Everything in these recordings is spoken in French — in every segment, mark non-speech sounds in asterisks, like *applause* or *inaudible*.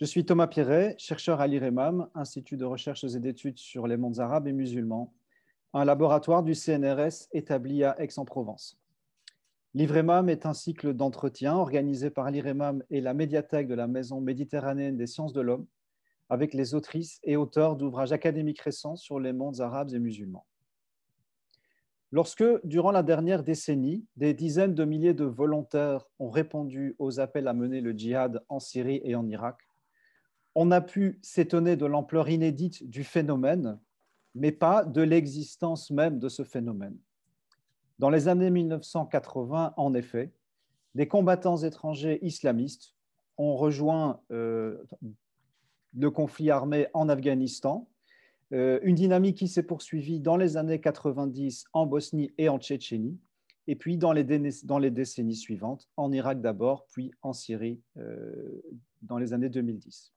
Je suis Thomas Pierret, chercheur à l'IREMAM, Institut de recherches et d'études sur les mondes arabes et musulmans, un laboratoire du CNRS établi à Aix-en-Provence. L'IREMAM est un cycle d'entretien organisé par l'IREMAM et la médiathèque de la Maison méditerranéenne des sciences de l'homme, avec les autrices et auteurs d'ouvrages académiques récents sur les mondes arabes et musulmans. Lorsque, durant la dernière décennie, des dizaines de milliers de volontaires ont répondu aux appels à mener le djihad en Syrie et en Irak, on a pu s'étonner de l'ampleur inédite du phénomène, mais pas de l'existence même de ce phénomène. Dans les années 1980, en effet, des combattants étrangers islamistes ont rejoint euh, le conflit armé en Afghanistan, euh, une dynamique qui s'est poursuivie dans les années 90 en Bosnie et en Tchétchénie, et puis dans les, dans les décennies suivantes, en Irak d'abord, puis en Syrie euh, dans les années 2010.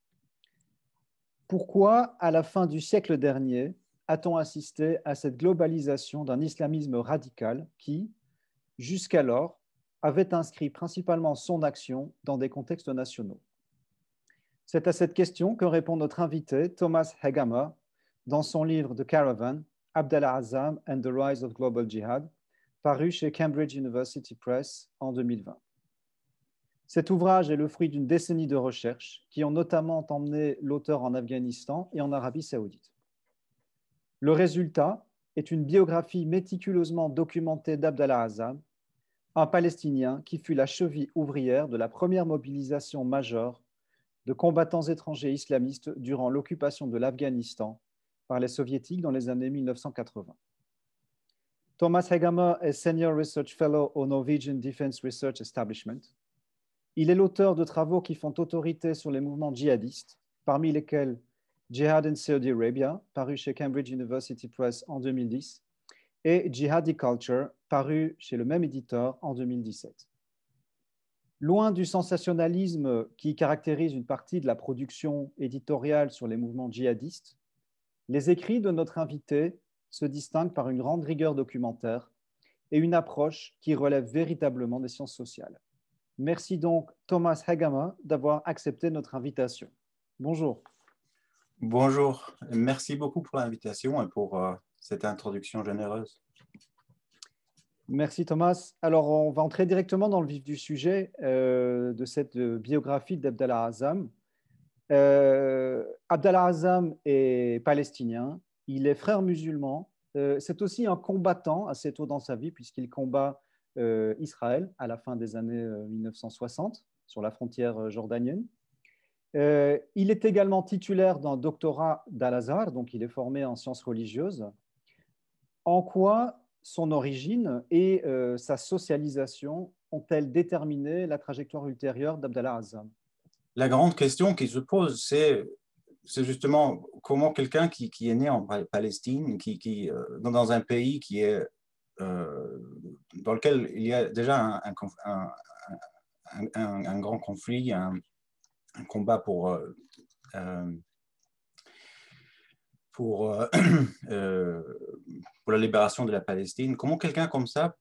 Pourquoi, à la fin du siècle dernier, a-t-on assisté à cette globalisation d'un islamisme radical qui, jusqu'alors, avait inscrit principalement son action dans des contextes nationaux? C'est à cette question que répond notre invité Thomas Hegama dans son livre The Caravan, Abdallah Azam and the Rise of Global Jihad, paru chez Cambridge University Press en 2020. Cet ouvrage est le fruit d'une décennie de recherches qui ont notamment emmené l'auteur en Afghanistan et en Arabie saoudite. Le résultat est une biographie méticuleusement documentée d'Abdallah Azam, un Palestinien qui fut la cheville ouvrière de la première mobilisation majeure de combattants étrangers islamistes durant l'occupation de l'Afghanistan par les soviétiques dans les années 1980. Thomas Hegamer est Senior Research Fellow au Norwegian Defense Research Establishment il est l'auteur de travaux qui font autorité sur les mouvements djihadistes, parmi lesquels Jihad in Saudi Arabia, paru chez Cambridge University Press en 2010, et Jihadi Culture, paru chez le même éditeur en 2017. Loin du sensationnalisme qui caractérise une partie de la production éditoriale sur les mouvements djihadistes, les écrits de notre invité se distinguent par une grande rigueur documentaire et une approche qui relève véritablement des sciences sociales. Merci donc Thomas Hagama d'avoir accepté notre invitation. Bonjour. Bonjour, merci beaucoup pour l'invitation et pour euh, cette introduction généreuse. Merci Thomas. Alors on va entrer directement dans le vif du sujet euh, de cette biographie d'Abdallah Azam. Euh, Abdallah Azam est palestinien, il est frère musulman, c'est aussi un combattant assez tôt dans sa vie puisqu'il combat euh, Israël à la fin des années 1960 euh, sur la frontière euh, jordanienne. il est également titulaire d'un doctorat d'Al-Azhar, donc il est formé en sciences religieuses. En quoi son origine et sa socialisation ont-elles déterminé la trajectoire ultérieure d'Abdallah Azam La grande question qui se pose, c'est justement comment quelqu'un qui, est né en Palestine, qui, qui dans un pays qui est euh, dans lequel il y a déjà un, un, grand conflit, un, combat pour, euh, *clears throat* euh, pour, la libération de la Palestine. Comment quelqu'un comme ça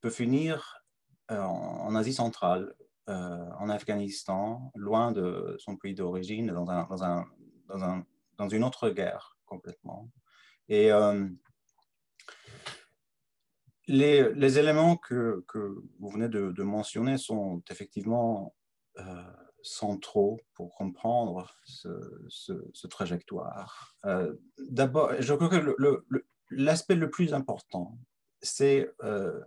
peut finir en, Asie centrale, en Afghanistan, loin de son pays d'origine, dans, un, dans, un, dans, un, dans, une autre guerre complètement? Et les, éléments que, vous venez de, mentionner sont effectivement euh, centraux pour comprendre ce, trajectoire. Euh, d'abord, je crois que l'aspect le, plus important, euh,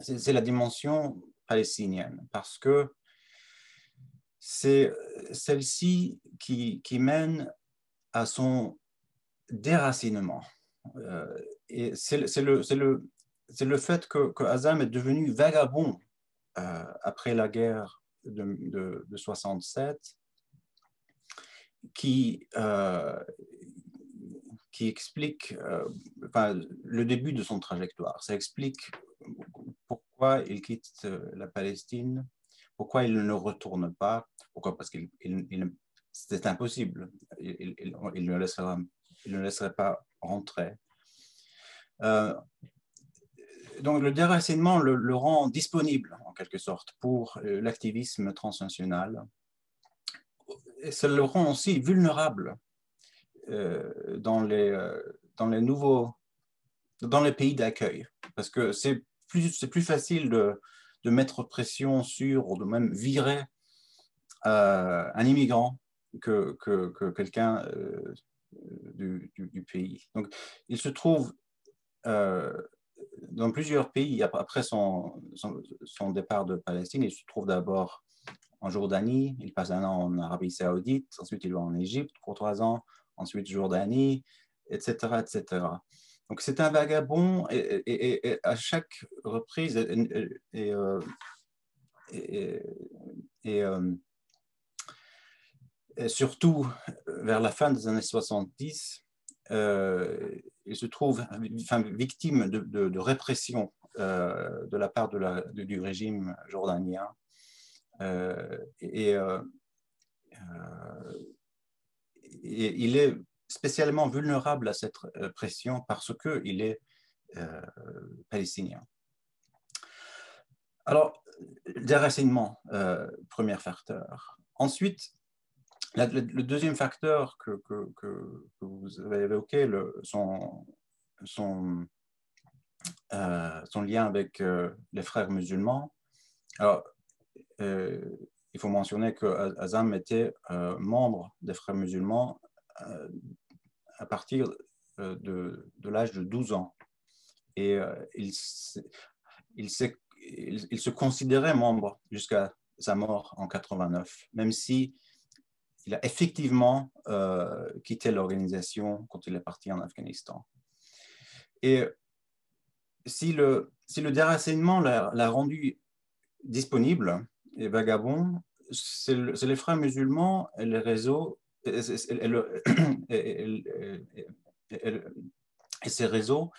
c'est la dimension palestinienne, parce que c'est celle-ci qui, qui, mène à son déracinement. et c'est le, le, le fait que, que, Azam est devenu vagabond euh, après la guerre de, de, 67 qui, euh, qui explique euh, le début de son trajectoire. Ça explique pourquoi il quitte la Palestine, pourquoi il ne retourne pas, pourquoi parce qu'il c'était impossible. Il, ne laisserait, il laisserait pas rentrer. Euh, donc le déracinement le, rend disponible en quelque sorte pour euh, l'activisme transnational. Et ça le rend aussi vulnérable euh, dans, les, dans les nouveaux, dans les pays d'accueil, parce que c'est plus, plus facile de, de, mettre pression sur ou de même virer un immigrant que, que, que quelqu'un du, du, pays. Donc il se trouve dans plusieurs pays, après son, départ de Palestine, il se trouve d'abord en Jordanie, il passe un an en Arabie Saoudite, ensuite il va en Égypte pour trois ans, ensuite Jordanie, etc. etc. Donc c'est un vagabond et, à chaque reprise, et, euh, euh, surtout vers la fin des années 70, euh, se trouve enfin, victime de, répression euh, de la part du régime jordanien. Euh, et, et, il est spécialement vulnérable à cette pression parce qu'il est palestinien. Alors, déracinement, premier facteur. Ensuite, le deuxième facteur que, vous avez évoqué, euh, son, lien avec euh, les frères musulmans. Euh, il faut mentionner que Azam était membre des frères musulmans à partir de, l'âge de 12 ans. Et il, se considérait membre jusqu'à sa mort en 89, même si il a effectivement euh, quitté l'organisation quand il est parti en Afghanistan. Et si le, si le déracinement l'a rendu disponible et vagabond, c'est les frères musulmans et les réseaux et, ces réseaux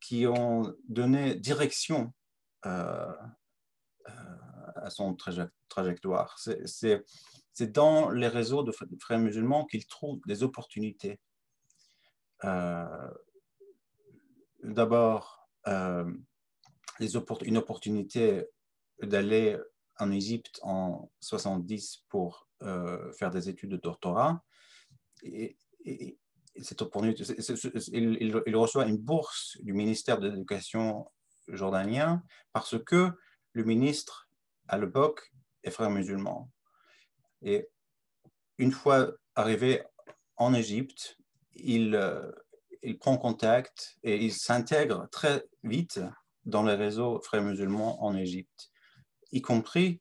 qui ont donné direction euh, euh, à son trajectoire. C'est c'est dans les réseaux de frères musulmans qu'ils trouvent des opportunités. Euh, d'abord, euh, une opportunité d'aller en Égypte en 70 pour euh, faire des études de doctorat. Et, cette opportunité, il, reçoit une bourse du ministère de l'Éducation jordanien parce que le ministre, à l'époque, est frère musulman. Et une fois arrivé en Égypte, il, euh, il prend contact et il s'intègre très vite dans les réseaux frères musulmans en Égypte, y compris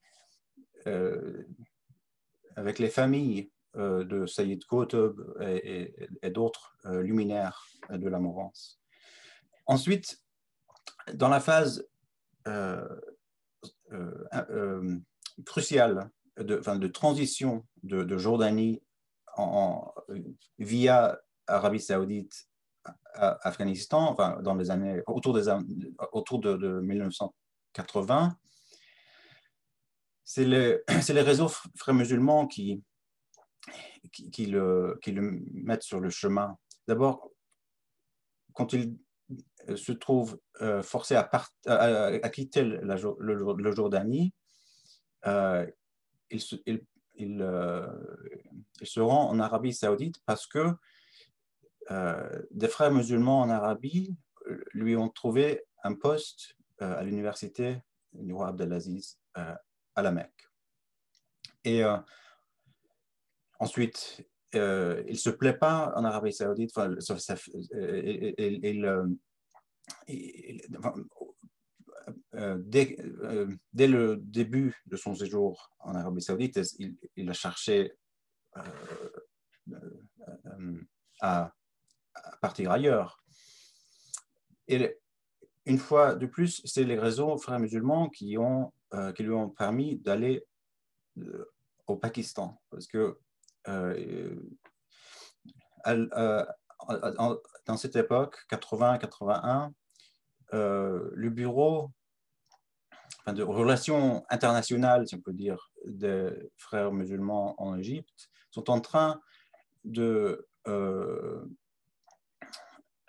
euh, avec les familles euh, de Sayyid Qutb et, d'autres luminaires de la Mouvance. Ensuite, dans la phase cruciale de, de transition de, Jordanie via Arabie Saoudite à Afghanistan, enfin, dans les années, autour, des, autour de, 1980, c'est les, *clears throat* les, réseaux frères musulmans qui, qui, le, qui, le, mettent sur le chemin. D'abord, quand il se trouve euh, forcé à, à, quitter la, le, Jordanie, euh, il se, il, euh, il, se rend en Arabie saoudite parce que euh, des frères musulmans en Arabie euh, lui ont trouvé un poste à l'université du roi Abdelaziz à la Mecque. Et ensuite, il ne se plaît pas en Arabie saoudite, enfin, il, euh, dès, euh, dès, le début de son séjour en Arabie Saoudite, il, a cherché euh, à, partir ailleurs. Et une fois de plus, c'est les réseaux frères musulmans qui lui ont permis d'aller au Pakistan. Parce que dans cette époque, 80-81, le bureau de relations internationales, si on peut dire, des frères musulmans en Égypte, sont en train de euh,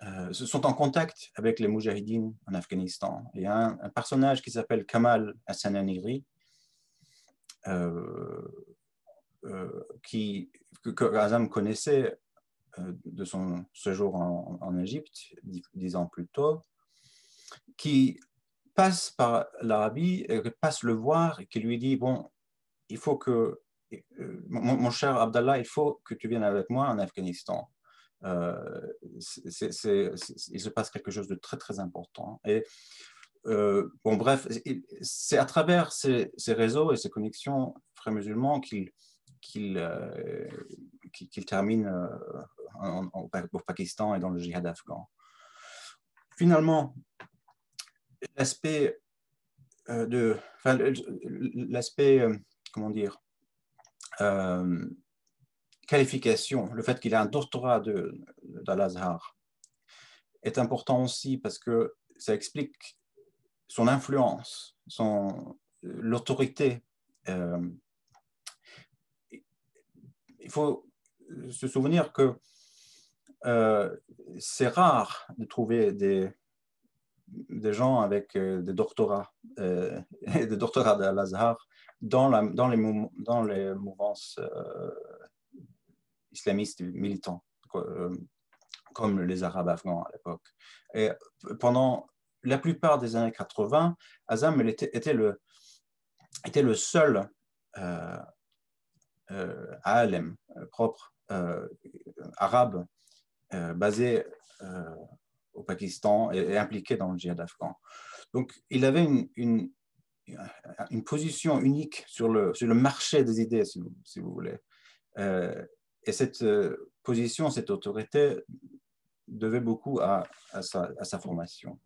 euh, sont en contact avec les Moujahidines en Afghanistan. Il y a un, personnage qui s'appelle Kamal Hassananiri, euh, euh, que, Azam connaissait de son séjour en, Égypte, dix, ans plus tôt, qui passe par l'Arabie, passe le voir et qui lui dit, bon, il faut que, mon cher Abdallah, il faut que tu viennes avec moi en Afghanistan. Euh, il se passe quelque chose de très, très important. Et euh, bon, bref, c'est à travers ces, réseaux et ces connexions frères musulmans qu'il qu'il euh, termine au Pakistan et dans le djihad afghan. Finalement, l'aspect de, enfin, l'aspect, comment dire, qualification, le fait qu'il a un doctorat de, d'Al-Azhar, est important aussi parce que ça explique son influence, son, l'autorité. Euh, il faut se souvenir que euh, c'est rare de trouver des, des gens avec euh, des doctorats, *laughs* des doctorats d'Al-Azhar dans, la, dans, les, dans mouvances islamistes militants, euh, comme les Arabes afghans à l'époque. Et pendant la plupart des années 80, Azam était, le, seul euh, euh, Alem propre euh, arabe basé au Pakistan et, impliqué dans le djihad afghan. Donc, il avait une, une, position unique sur le, sur le marché des idées, si vous, si vous voulez. Et cette euh, position, cette autorité devait beaucoup à, sa, formation.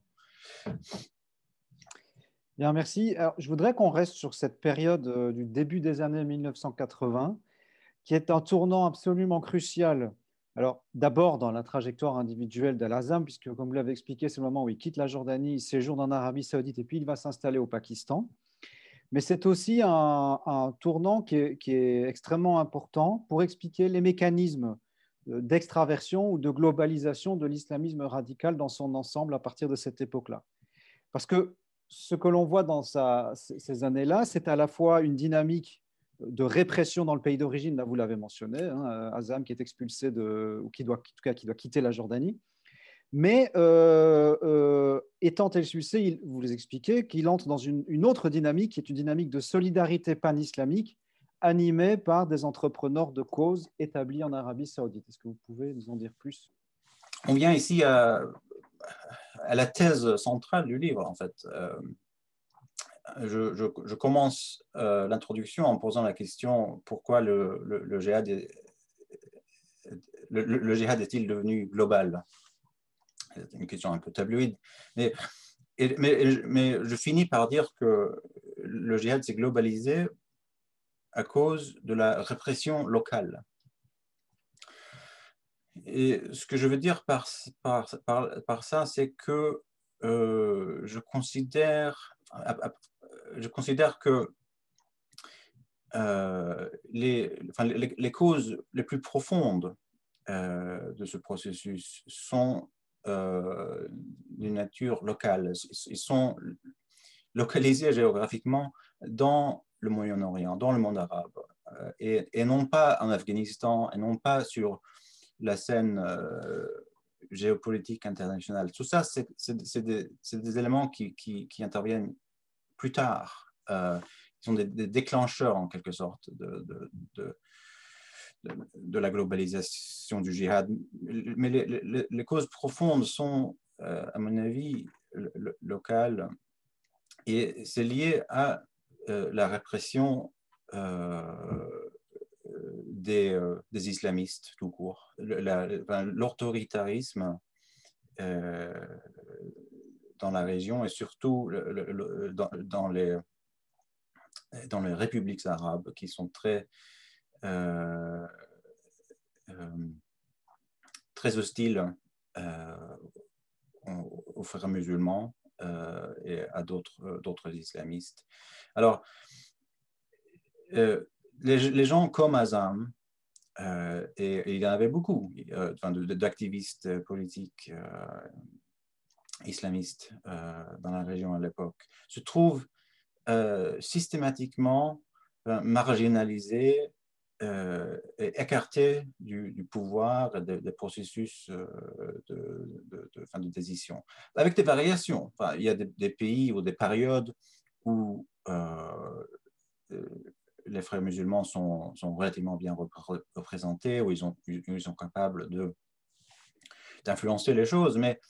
Bien, merci. Alors, je voudrais qu'on reste sur cette période euh, du début des années 1980, qui est un tournant absolument crucial. Alors, d'abord dans la trajectoire individuelle d'Al-Azam, puisque, comme vous l'avez expliqué, c'est le moment où il quitte la Jordanie, il séjourne en Arabie Saoudite et puis il va s'installer au Pakistan. Mais c'est aussi un, tournant qui est, extrêmement important pour expliquer les mécanismes euh, d'extraversion ou de globalisation de l'islamisme radical dans son ensemble à partir de cette époque-là. Parce que ce que l'on voit dans ces années-là, c'est à la fois une dynamique de répression dans le pays d'origine, là vous l'avez mentionné, hein, Azam qui est expulsé ou qui doit, en tout cas, qui doit quitter la Jordanie, mais euh, euh, étant tel succès, vous les expliquez, qu'il entre dans une, autre dynamique, qui est une dynamique de solidarité pan-islamique, animée par des entrepreneurs de cause établis en Arabie saoudite. Est-ce que vous pouvez nous en dire plus? On vient ici à, la thèse centrale du livre, en fait. Euh, je, commence l'introduction en posant la question pourquoi le, le, djihad est-il devenu global? C'est une question un peu tabloïde, mais, mais, je finis par dire que le djihad s'est globalisé à cause de la répression locale. Et ce que je veux dire par, par, par, ça, c'est que euh, je, considère, je considère que euh, les, causes les plus profondes euh, de ce processus sont euh, d'une nature locale. Ils sont localisés géographiquement dans le Moyen-Orient, dans le monde arabe, euh, et, non pas en Afghanistan, et non pas sur la scène géopolitique internationale. Tout ça, c'est des, éléments qui, interviennent plus tard. ils sont des, déclencheurs, en quelque sorte, de, la globalisation du djihad. Mais les, causes profondes sont, euh, à mon avis, locales et c'est lié à euh, la répression euh, des, islamistes tout court, l'autoritarisme dans la région et surtout dans, les, dans les républiques arabes qui sont très euh, euh, très hostile euh, aux frères musulmans et à d'autres islamistes. Alors, les, gens comme Azam et, il y en avait beaucoup d'activistes politiques islamistes dans la région à l'époque, se trouvent systématiquement marginalisés euh, écartés du, pouvoir et des processus euh, de, de, de, décision. Avec des variations. Il y a des, pays ou des périodes où euh, les frères musulmans sont, sont, relativement bien représentés, où ils, sont ils sont capables d'influencer les choses, mais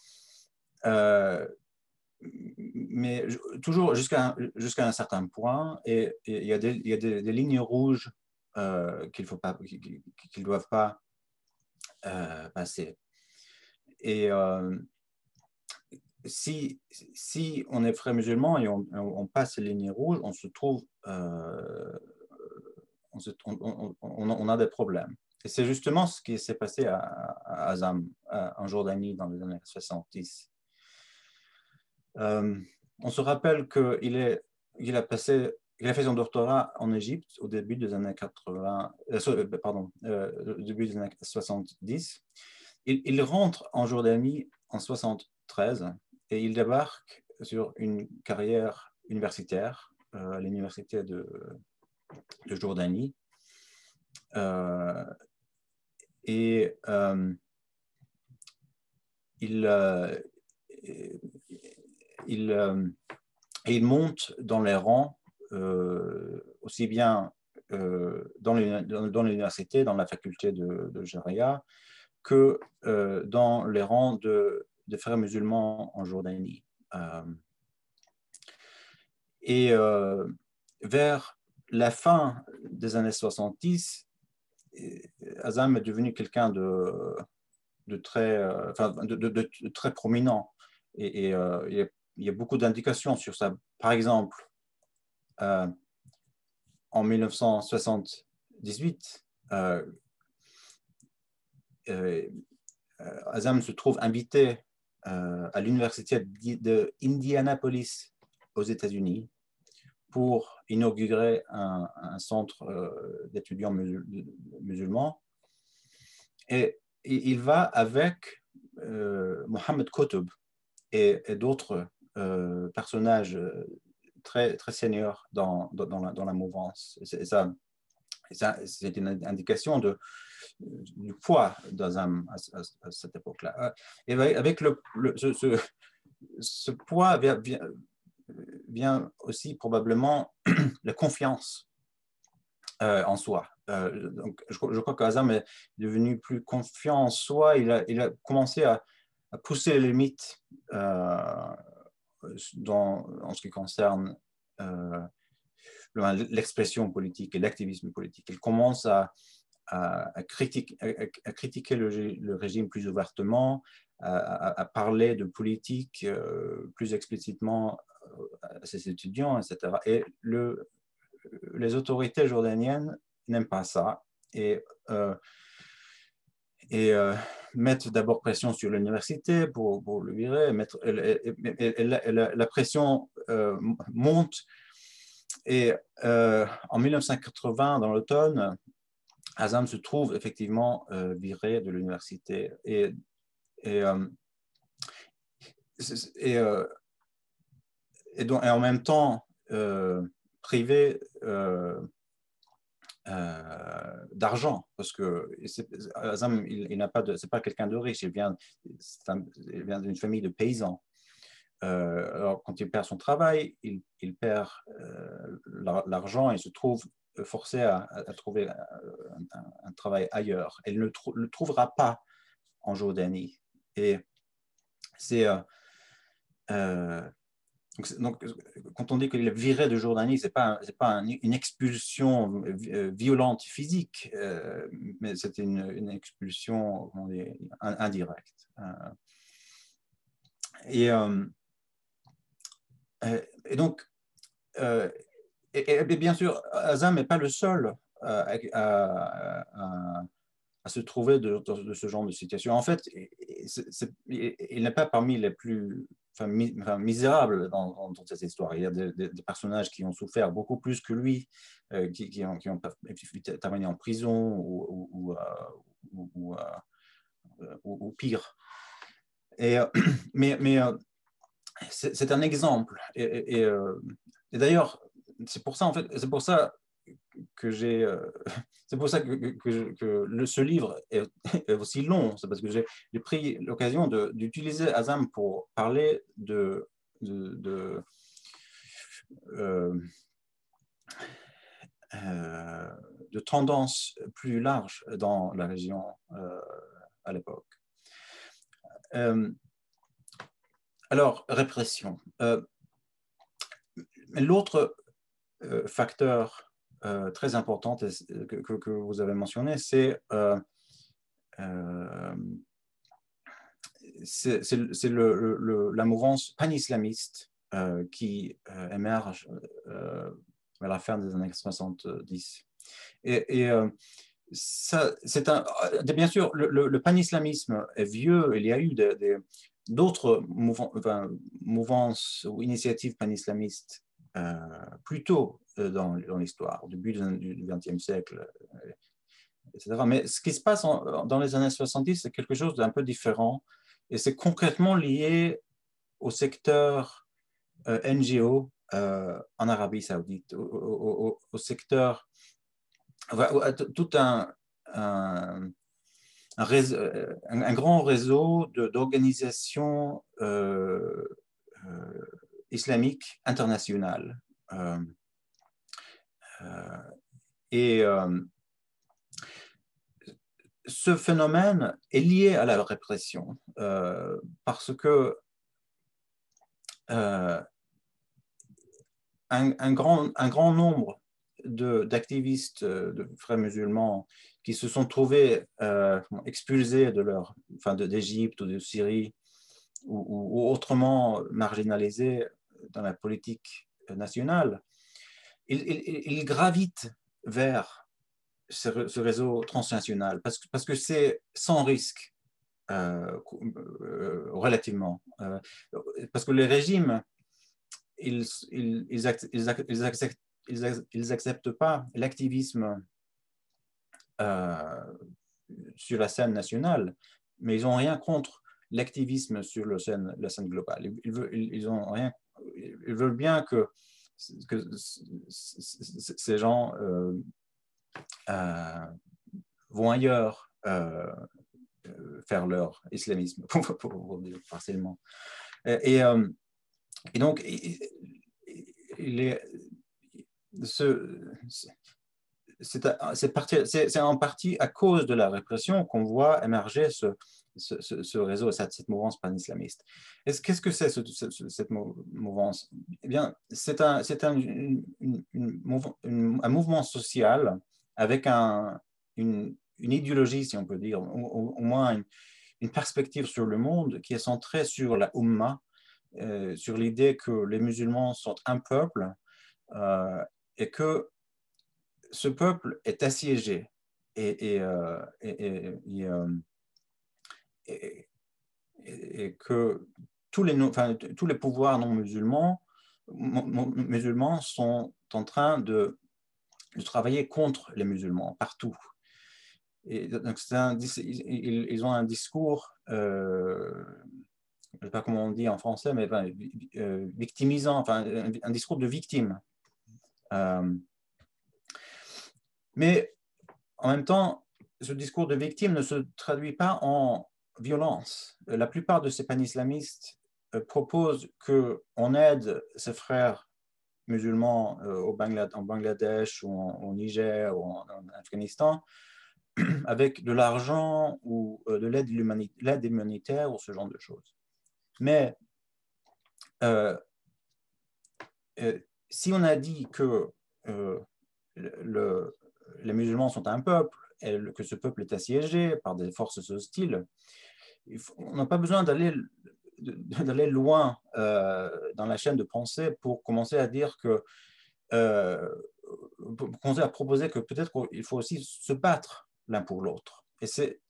mais toujours jusqu'à jusqu'à un certain point, et, il y a des, y a des, lignes rouges euh, qu'il faut pas, qu'ils doivent pas euh, passer. Et euh, si, si on est frère musulman et on, passe les lignes rouges, on se trouve, on, on, a des problèmes. Et c'est justement ce qui s'est passé à, à Azam, en Jordanie, dans les années 70. On se rappelle qu'il il a passé il a fait son doctorat en Égypte au début des années 80, euh, euh, pardon, euh, début des années 70. Il, rentre en Jordanie en 73 et il débarque sur une carrière universitaire à l'université de, de, Jordanie. et il, il, il monte dans les rangs euh, aussi bien euh, dans l'université, dans la faculté de, de que euh, dans les rangs de, frères musulmans en Jordanie. et vers la fin des années 70, Azam est devenu quelqu'un de, de, très, de, très prominent. Et, il, y a, beaucoup d'indications sur ça. Par exemple, euh, en 1978, euh, euh, Azam se trouve invité à l'université de Indianapolis aux États-Unis pour inaugurer un, centre d'étudiants musulmans. Et, il va avec Mohamed Qutb et d'autres personnages très, très senior dans, dans, la, dans la mouvance. Ça, c'est une indication de, du poids d'Azam à, à, cette époque-là. Et avec le, ce, ce, poids vient, vient, aussi probablement *clears throat* la confiance euh, en soi. Euh, donc, je, je crois qu'Azam est devenu plus confiant en soi. Il a, il a commencé à, pousser les limites euh, en ce qui concerne euh, l'expression politique et l'activisme politique. Il commence à, à, critique, à, critiquer le, régime plus ouvertement, à, parler de politique euh, plus explicitement euh, à ses étudiants, etc. Et le, les autorités jordaniennes n'aiment pas ça. Et et euh, mettre d'abord pression sur l'université pour, le virer, mettre, la, pression euh, monte. Et euh, en 1980, dans l'automne, Azam se trouve effectivement viré de l'université. Et, donc, et, en même temps, privé euh, d'argent, parce que Azam, il, n'a pas c'est pas quelqu'un de riche, il vient, vient d'une famille de paysans. Euh, alors, quand il perd son travail, il, il perd euh, l'argent et se trouve forcé à, trouver un, travail ailleurs. Elle ne le trouvera pas en Jordanie. Et c'est donc, quand on dit qu'il est viré de Jordanie, ce n'est pas, pas une expulsion euh, violente physique, euh, mais c'est une, expulsion indirecte. Euh, et, donc, et, bien sûr, Azam n'est pas le seul à, se trouver de, ce genre de situation. En fait, il n'est pas parmi les plus misérable dans, toute cette histoire. Il y a des, personnages qui ont souffert beaucoup plus que lui, euh, qui, ont, qui ont terminé en prison ou, ou, ou, ou pire. Et, *clears throat* mais mais c'est un exemple. Et, et, et d'ailleurs, c'est pour ça, en fait, c'est pour ça que j'ai. Euh, *laughs* c'est pour ça que, que, le, ce livre *laughs* est, aussi long. C'est parce que j'ai pris l'occasion d'utiliser Azam pour parler de. de, de euh, euh, de tendances plus larges dans la région à l'époque. alors, répression. L'autre facteur euh, très importante que, que, vous avez mentionné, c'est euh, euh, le, le, la mouvance pan-islamiste qui émerge vers la fin des années 70. Et, et c'est bien sûr, le, le pan-islamisme est vieux, il y a eu d'autres enfin, mouvances ou initiatives pan-islamistes euh, plus tôt euh, dans, l'histoire, au début du XXe siècle, euh, etc. Mais ce qui se passe dans les années 70, c'est quelque chose d'un peu différent et c'est concrètement lié au secteur NGO en Arabie Saoudite, au, secteur, tout un, un, grand réseau d'organisations islamique internationale. Euh, euh, et euh, ce phénomène est lié à la répression parce que un, grand, un grand nombre d'activistes, de, frères musulmans qui se sont trouvés expulsés de enfin d'Égypte ou de Syrie ou, autrement marginalisés dans la politique nationale, il, gravite vers ce, réseau transnational parce, que c'est sans risque euh, euh, relativement. Euh, parce que les régimes, ils ils, ils, acceptent, ils acceptent pas l'activisme sur la scène nationale, mais ils n'ont rien contre l'activisme sur la scène, la scène globale. Ils, ils, ils veulent bien que, que ces gens euh, euh, vont ailleurs euh, faire leur islamisme, *laughs* pour, pour, dire partiellement. Et, donc, c'est en partie à cause de la répression qu'on voit émerger ce, ce, réseau, cette, mouvance pan-islamiste. Qu'est-ce que c'est cette mouvance? Eh bien, c'est un, un, un, mouvement social avec un, une, idéologie, si on peut dire, au, moins une, perspective sur le monde qui est centrée sur la Ummah, euh, sur l'idée que les musulmans sont un peuple euh, et que ce peuple est assiégé et, euh, que tous les, pouvoirs non musulmans, musulmans sont en train de, travailler contre les musulmans partout. Et donc ils, ont un discours, euh, je ne sais pas comment on dit en français, mais euh, victimisant, enfin, un, discours de victime. Euh, mais en même temps, ce discours de victime ne se traduit pas en violence. La plupart de ces pan-islamistes euh, proposent qu'on aide ses frères musulmans euh, au en Bangladesh ou au Niger ou en, Afghanistan *clears throat* avec de l'argent ou euh, de l'aide humanitaire ou ce genre de choses. Mais si on a dit que le, les musulmans sont un peuple et que ce peuple est assiégé par des forces hostiles, on n'a pas besoin d'aller loin euh, dans la chaîne de pensée pour commencer à dire que euh, pour commencer à proposer que peut-être qu'il faut aussi se battre l'un pour l'autre. Et c'est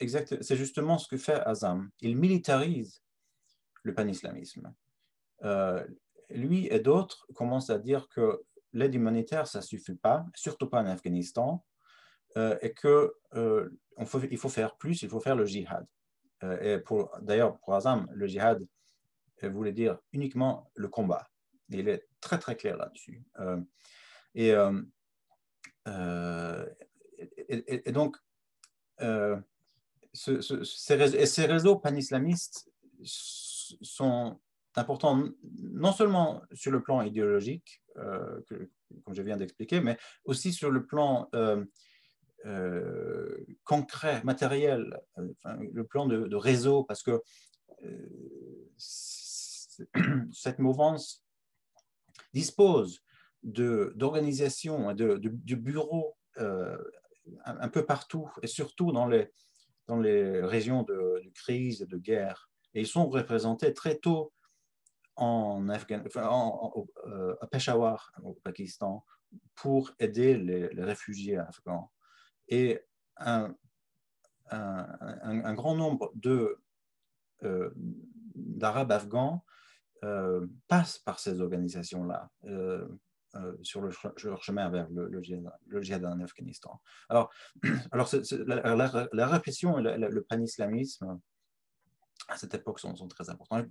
justement ce que fait Azam. Il militarise le pan-islamisme. lui et d'autres commencent à dire que l'aide humanitaire, ça ne suffit pas, surtout pas en Afghanistan, et qu'il faut, faut faire plus, il faut faire le jihad. Et d'ailleurs, pour Azam, le jihad voulait dire uniquement le combat. il est très très clair là-dessus. et, et, donc, ces, réseaux, panislamistes sont importants non seulement sur le plan idéologique, euh, comme je viens d'expliquer, mais aussi sur le plan euh, euh, concret, matériel, le plan de, réseau, parce que *clears throat* cette mouvance dispose d'organisations et de, de, bureaux un, peu partout, et surtout dans les, dans les régions de, crise et de guerre. Et ils sont représentés très tôt en Afghan, euh, à Peshawar, au Pakistan, pour aider les, réfugiés afghans. Et un, grand nombre euh, d'Arabes afghans euh, passent par ces organisations-là. Euh, sur le, chemin vers le, le, djihad, en Afghanistan. Alors, *clears throat* alors la, répression et le, panislamisme à cette époque sont, très importants.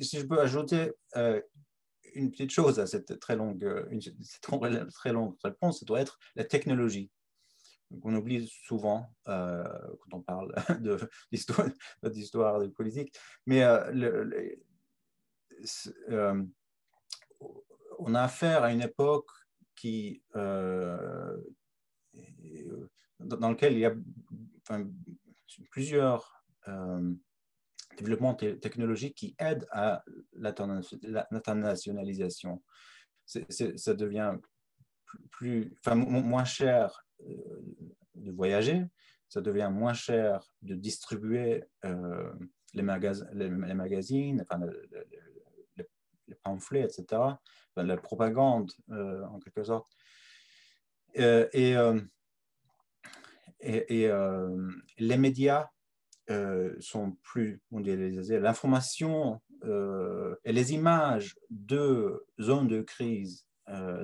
Si je peux ajouter une petite chose à cette très longue, une, très longue réponse, ça doit être la technologie. On oublie souvent euh, quand on parle *laughs* de politique, mais le, on a affaire à une époque qui, euh, dans laquelle il y a plusieurs euh, développements technologiques qui aident à l'internationalisation. Ça devient plus, enfin, moins cher euh, de voyager, ça devient moins cher de distribuer les, les, magazines, enfin, les pamphlets, etc., la propagande euh, en quelque sorte. Euh, et, euh, et, les médias sont plus mondialisés. L'information et les images de zones de crise,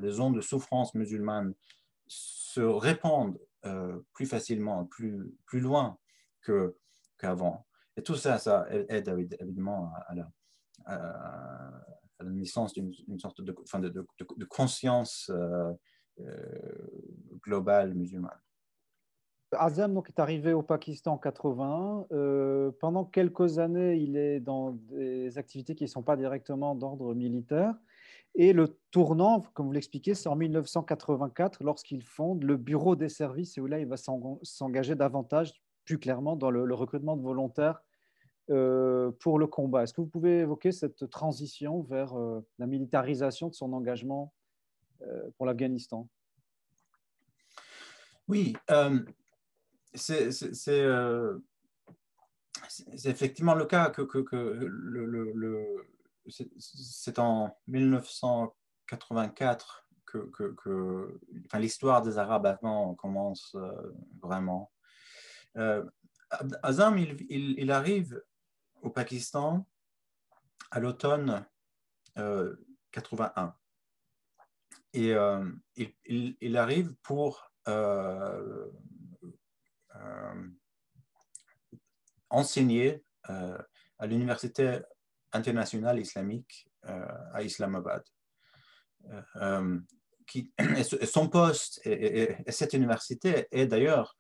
des zones de souffrance musulmane se répandent plus facilement, plus, plus loin qu'avant. et tout ça, ça aide évidemment à, la, naissance d'une sorte de, conscience euh, euh, globale musulmane. Azam donc, est arrivé au Pakistan en 80. Euh, pendant quelques années, il est dans des activités qui ne sont pas directement d'ordre militaire. Et le tournant, comme vous l'expliquez, c'est en 1984 lorsqu'il fonde le Bureau des services et où là, il va s'engager davantage, plus clairement, dans le recrutement de volontaires euh, pour le combat. Est-ce que vous pouvez évoquer cette transition vers euh, la militarisation de son engagement euh, pour l'Afghanistan? Oui, c'est effectivement le cas que, le, c'est en 1984 que, l'histoire des Arabes afghans commence vraiment. Azam, il, arrive au Pakistan à l'automne 81. Euh, Et euh, il, arrive pour euh, enseigner à l'Université internationale islamique à Islamabad. Qui, *clears throat* son poste et, cette université est d'ailleurs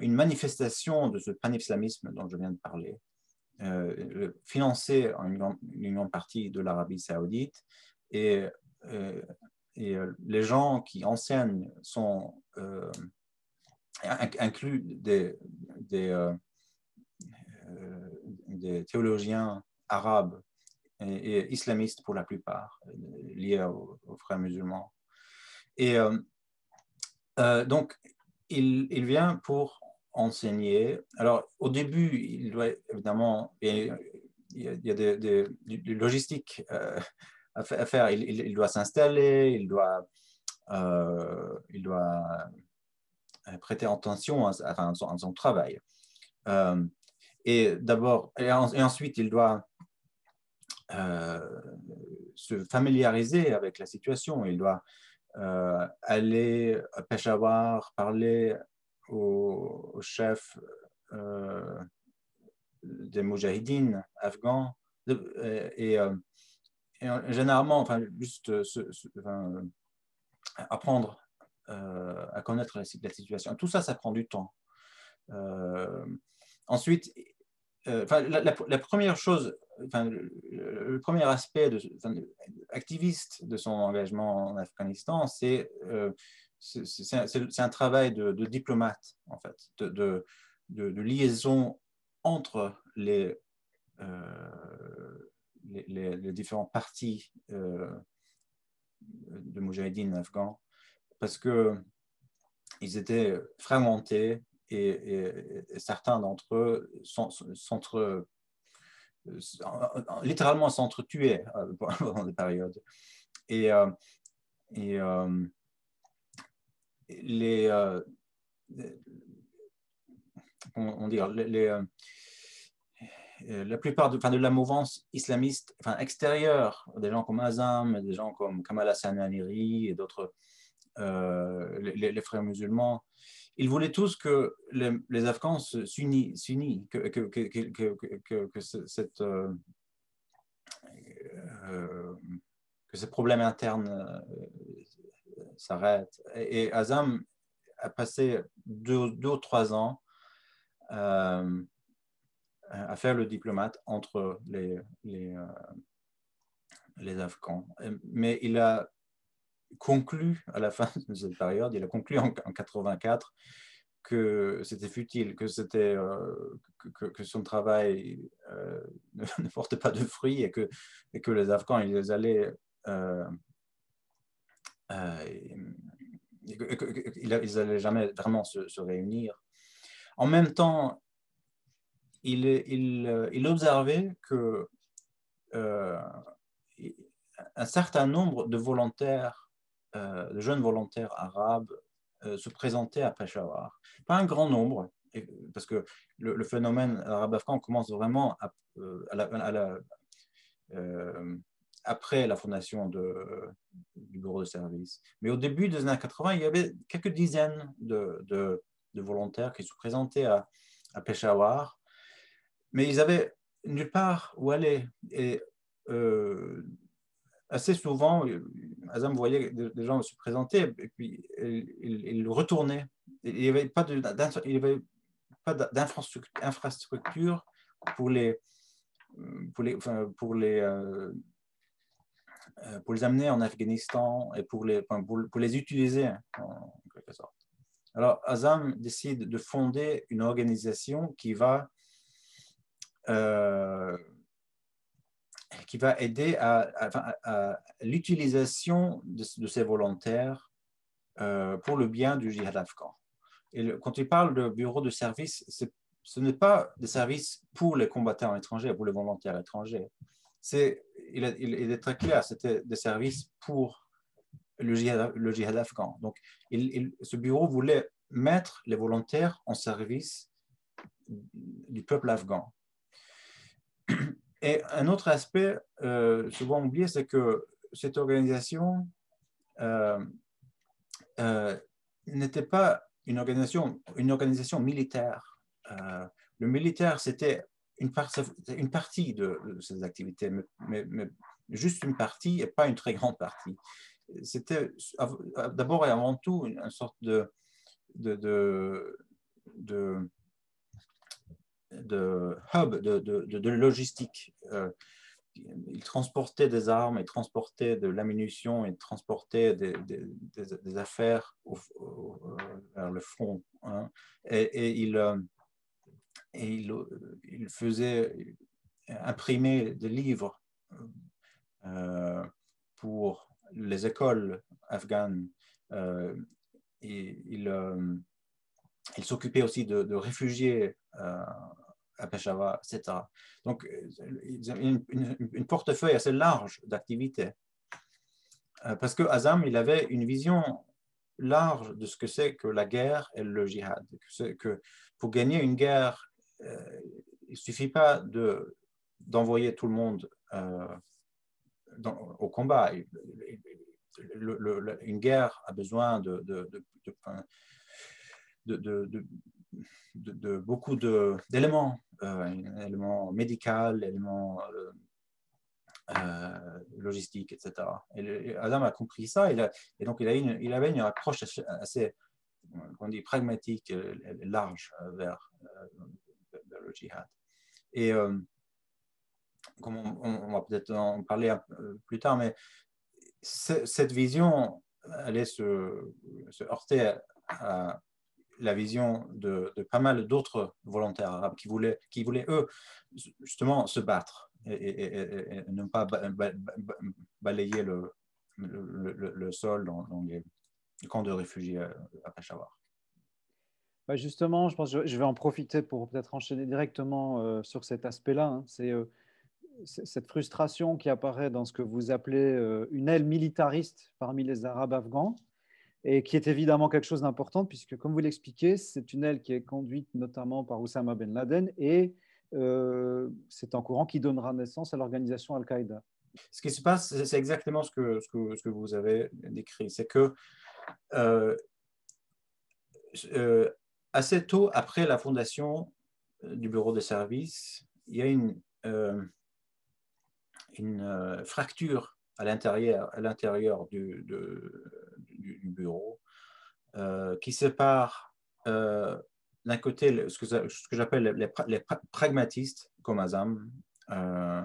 une manifestation de ce pan-islamisme dont je viens de parler. Euh, financé en une, grande partie de l'Arabie saoudite et, euh, euh, les gens qui enseignent sont inclus des, théologiens arabes et, islamistes pour la plupart, liés aux, frères musulmans. Et donc, il, il, vient pour enseigner. Alors, au début, il doit évidemment, il y a, des, des, logistiques euh, à faire. Il, doit s'installer, il doit, euh, il doit euh, prêter attention à, son, travail. et d'abord, et, ensuite, il doit se familiariser avec la situation. Il doit aller à Peshawar, parler au, chef des Moujahidines afghans et, généralement, enfin, juste apprendre à connaître la, situation. Tout ça, ça prend du temps. ensuite, la, première chose le, premier aspect de, activiste de son engagement en Afghanistan, c'est euh, un travail de, diplomate, en fait, de, de liaison entre les, euh, les, différents partis euh, de Moujahidine afghans, parce que ils étaient fragmentés et, certains d'entre eux sont, sont, littéralement s'entretuer euh, *laughs* pendant des périodes. Et, euh, et euh, les, on les, la plupart de, enfin, de la mouvance islamiste enfin, extérieure, des gens comme Azam, des gens comme Kamal Hassan Aniri et d'autres, les, frères musulmans, ils voulaient tous que les, Afghans s'unissent, que, que, que, que, cette, euh, euh, ce problème interne euh, s'arrête. Et, Azam a passé deux, ou trois ans à faire le diplomate entre les, les Afghans. Mais il a conclu à la fin de cette période, il a conclu en, 84 que c'était futile, que, euh, que, son travail euh, *laughs* ne, portait pas de fruits et que, les Afghans, ils allaient... Euh, ils n'allaient jamais vraiment se, réunir. En même temps, il, observait que un certain nombre de volontaires de jeunes volontaires arabes euh, se présentaient à Peshawar. Pas un grand nombre, parce que le, phénomène arabe-afghan commence vraiment euh, après la fondation du bureau de service. Mais au début des années 80, il y avait quelques dizaines de, volontaires qui se présentaient à, Peshawar, mais ils avaient nulle part où aller. Assez souvent, euh, Azam voyait des gens se présenter et puis il, retournait. Il n'y avait pas d'infrastructure pour les, les, pour les, euh, euh, pour les amener en Afghanistan et pour les, pour, les utiliser en quelque sorte. Alors Azam décide de fonder une organisation qui va qui va aider à, l'utilisation de, ces volontaires euh, pour le bien du djihad afghan. Et quand il parle de bureau de service, ce n'est pas des services pour les combattants étrangers, pour les volontaires étrangers. C'est, il, est très clair, c'était des services pour le djihad, le djihad afghan. Donc, ce bureau voulait mettre les volontaires en service du peuple afghan. Et un autre aspect euh, souvent oublié, c'est que cette organisation euh, euh, n'était pas une organisation, une organisation militaire. le militaire, c'était une, une, partie de, ces activités, mais, juste une partie et pas une très grande partie. C'était d'abord et avant tout une, sorte de, de, de de hub de, de, logistique. Euh, ils transportaient des armes, ils transportaient de l'ammunition, ils transportaient des, des, affaires vers le front. Hein. Et, ils, euh, il, il faisaient imprimer des livres euh, pour les écoles afghanes. Euh, et, il, il s'occupait aussi de, réfugiés euh, à Peshawar, etc. Donc, euh, ils avaient une, portefeuille assez large d'activités. Euh, parce que Azam, il avait une vision large de ce que c'est que la guerre et le djihad. Que, que pour gagner une guerre, il ne suffit pas d'envoyer tout le monde au combat. une guerre a besoin de beaucoup d'éléments, éléments médicaux, éléments euh, logistique, etc. Et, Adam a compris ça, et, donc il, a il, avait une approche assez, on dit, pragmatique, euh, large euh, vers, le djihad. Et comme on, va peut-être en parler plus tard, mais cette vision allait se, se heurter à, la vision de, pas mal d'autres volontaires arabes qui voulaient, qui voulaient, eux, justement, se battre et, ne pas balayer le, sol dans, les camps de réfugiés à Peshawar. Bah, justement, je pense que je vais en profiter pour peut-être enchaîner directement euh, sur cet aspect-là. Hein. Euh, c'est cette frustration qui apparaît dans ce que vous appelez euh, une aile militariste parmi les Arabes afghans et qui est évidemment quelque chose d'important puisque, comme vous l'expliquez, c'est une aile qui est conduite notamment par Oussama Ben Laden et euh, c'est un courant qui donnera naissance à l'organisation Al-Qaïda. Ce qui se passe, c'est exactement ce que, vous avez décrit. C'est que euh, euh, assez tôt après la fondation du bureau de service, il y a une, fracture à l'intérieur, à l'intérieur du, du, bureau qui sépare d'un côté ce que, ce j'appelle les, pragmatistes comme Azam euh,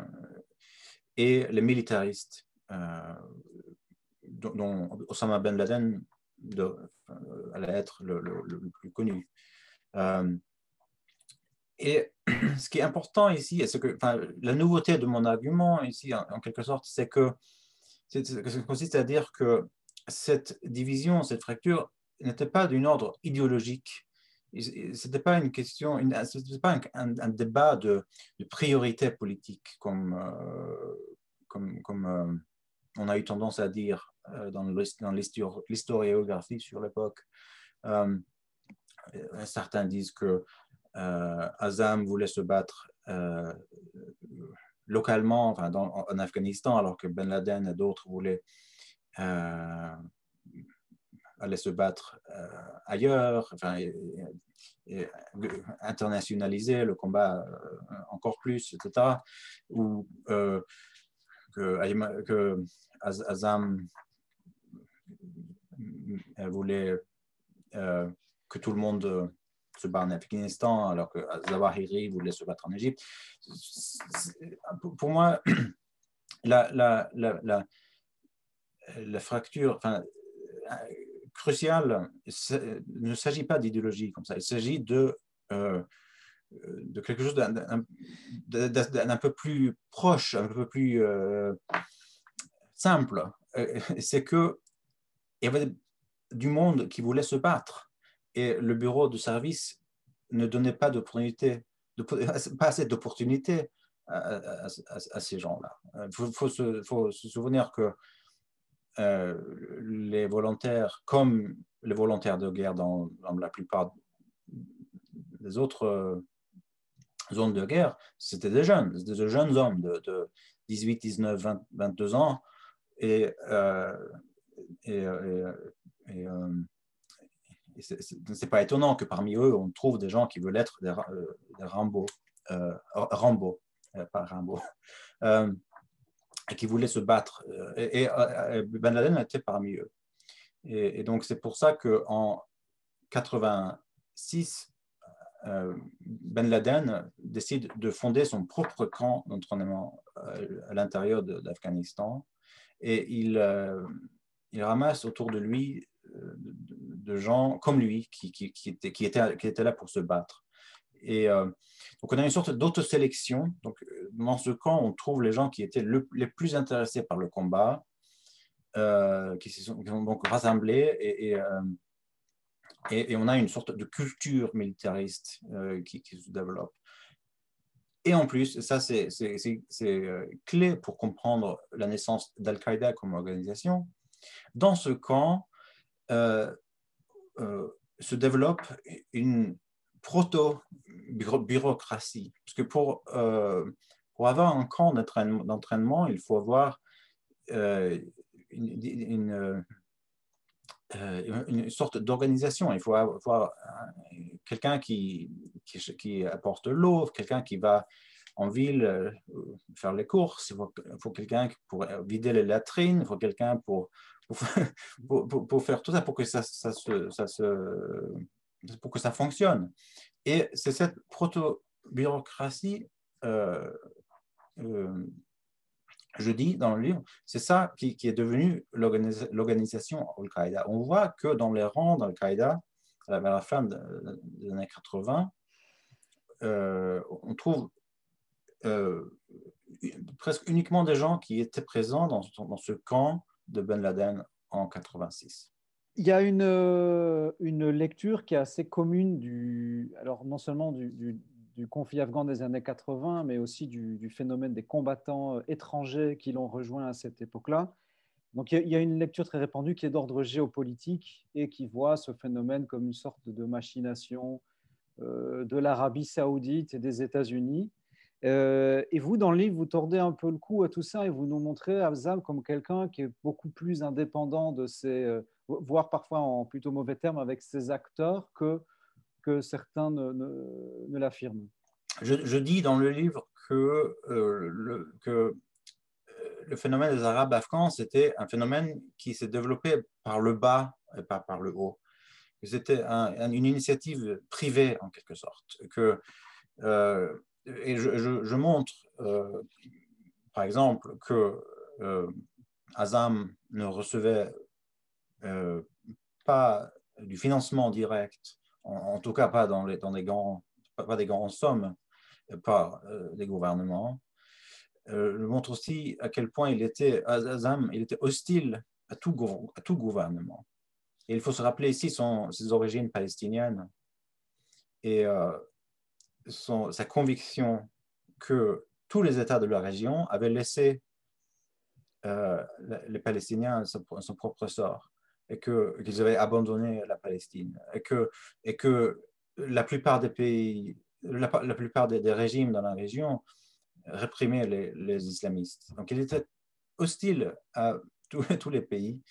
et les militaristes euh, dont, Osama Ben Laden de, euh, allait être le, plus connu. et *clears throat* ce qui est important ici, et que, la nouveauté de mon argument ici, en, quelque sorte, c'est que ça consiste à dire que cette division, cette fracture n'était pas d'un ordre idéologique ce n'était pas une question, pas un, débat de, priorité politique comme, euh, comme, euh, on a eu tendance à dire euh, dans l'historiographie sur l'époque. certains disent que Azam voulait se battre localement, en Afghanistan, alors que Ben Laden et d'autres voulaient aller se battre euh, ailleurs, internationaliser le combat euh, encore plus, etc. Ou euh, que, que Azam voulait que tout le monde se bat en Afghanistan, alors que Zawahiri voulait se battre en Égypte. Pour moi, *clears throat* la, la, la, la, fracture, enfin, crucial, il ne s'agit pas d'idéologie comme ça, il s'agit de, euh, de quelque chose d'un peu plus proche, un peu plus euh, simple. Euh, c'est que il y avait du monde qui voulait se battre et le bureau de service ne donnait pas d'opportunité, *laughs* pas assez d'opportunités à, ces gens-là. Il faut, se souvenir que euh, les volontaires, comme les volontaires de guerre dans, la plupart des autres euh, zones de guerre, c'était des jeunes, des jeunes hommes de, 18, 19, 22 ans. Et, euh, et, et, c'est pas étonnant que parmi eux, on trouve des gens qui veulent être des, des Rambo, Rambo, pas Rambo et qui voulaient se battre. Euh, et, euh, Ben Laden était parmi eux. Et, donc, c'est pour ça qu'en 86, euh, Ben Laden décide de fonder son propre camp d'entraînement à l'intérieur d'Afghanistan. Et il, ramasse autour de lui de, gens comme lui qui, étaient, là pour se battre. Et donc, on a une sorte d'autosélection. Dans ce camp, on trouve les gens qui étaient les plus intéressés par le combat, euh, qui, se sont, donc rassemblés et, euh, et, on a une sorte de culture militariste euh, qui, se développe. Et en plus, ça c'est clé pour comprendre la naissance d'Al-Qaïda comme organisation. Dans ce camp se développe une proto-bureaucratie. Parce que pour, pour avoir un camp d'entraînement, il faut avoir une, une, sorte d'organisation. Il faut avoir quelqu'un qui, apporte l'eau, quelqu'un qui va en ville euh, faire les courses, il faut, quelqu'un pour vider les latrines, il faut quelqu'un pour pour, *laughs* faire tout ça, pour que ça, se, pour que ça fonctionne. Et c'est cette proto-bureaucratie, euh, euh, je dis dans le livre, c'est ça qui, est devenu l'organisation Al-Qaïda. On voit que dans les rangs d'Al-Qaïda, à la fin des années 80, on trouve euh, presque uniquement des gens qui étaient présents dans, ce camp de Ben Laden en 86. Il y a une, euh, une lecture qui est assez commune du, alors non seulement du, conflit afghan des années 80, mais aussi du, phénomène des combattants euh, étrangers qui l'ont rejoint à cette époque-là. Donc il y a une lecture très répandue qui est d'ordre géopolitique et qui voit ce phénomène comme une sorte de machination de l'Arabie saoudite et des États-Unis euh, et vous, dans le livre, vous tordez un peu le cou à tout ça et vous nous montrez Abzam comme quelqu'un qui est beaucoup plus indépendant de ses, euh, voire parfois en plutôt mauvais termes, avec ses acteurs que, que certains ne, l'affirment. Je, dis dans le livre que, euh, le, que le phénomène des Arabes afghans, c'était un phénomène qui s'est développé par le bas et pas par le haut. C'était une initiative privée en quelque sorte. Que et je, montre, euh, par exemple, que euh, Azam ne recevait euh, pas du financement direct, en, tout cas pas dans, des, grands, pas, des grandes sommes par les gouvernements. je montre aussi à quel point il était, Azam, il était hostile à tout, à gouvernement. Et il faut se rappeler ici ses origines palestiniennes. Et sa conviction que tous les États de la région avaient laissé euh, les Palestiniens son, son, propre sort et qu'ils avaient abandonné la Palestine et que, et que la plupart des pays, la, plupart des, régimes dans la région réprimaient les, islamistes. Donc il était hostile à *laughs* tous, les pays.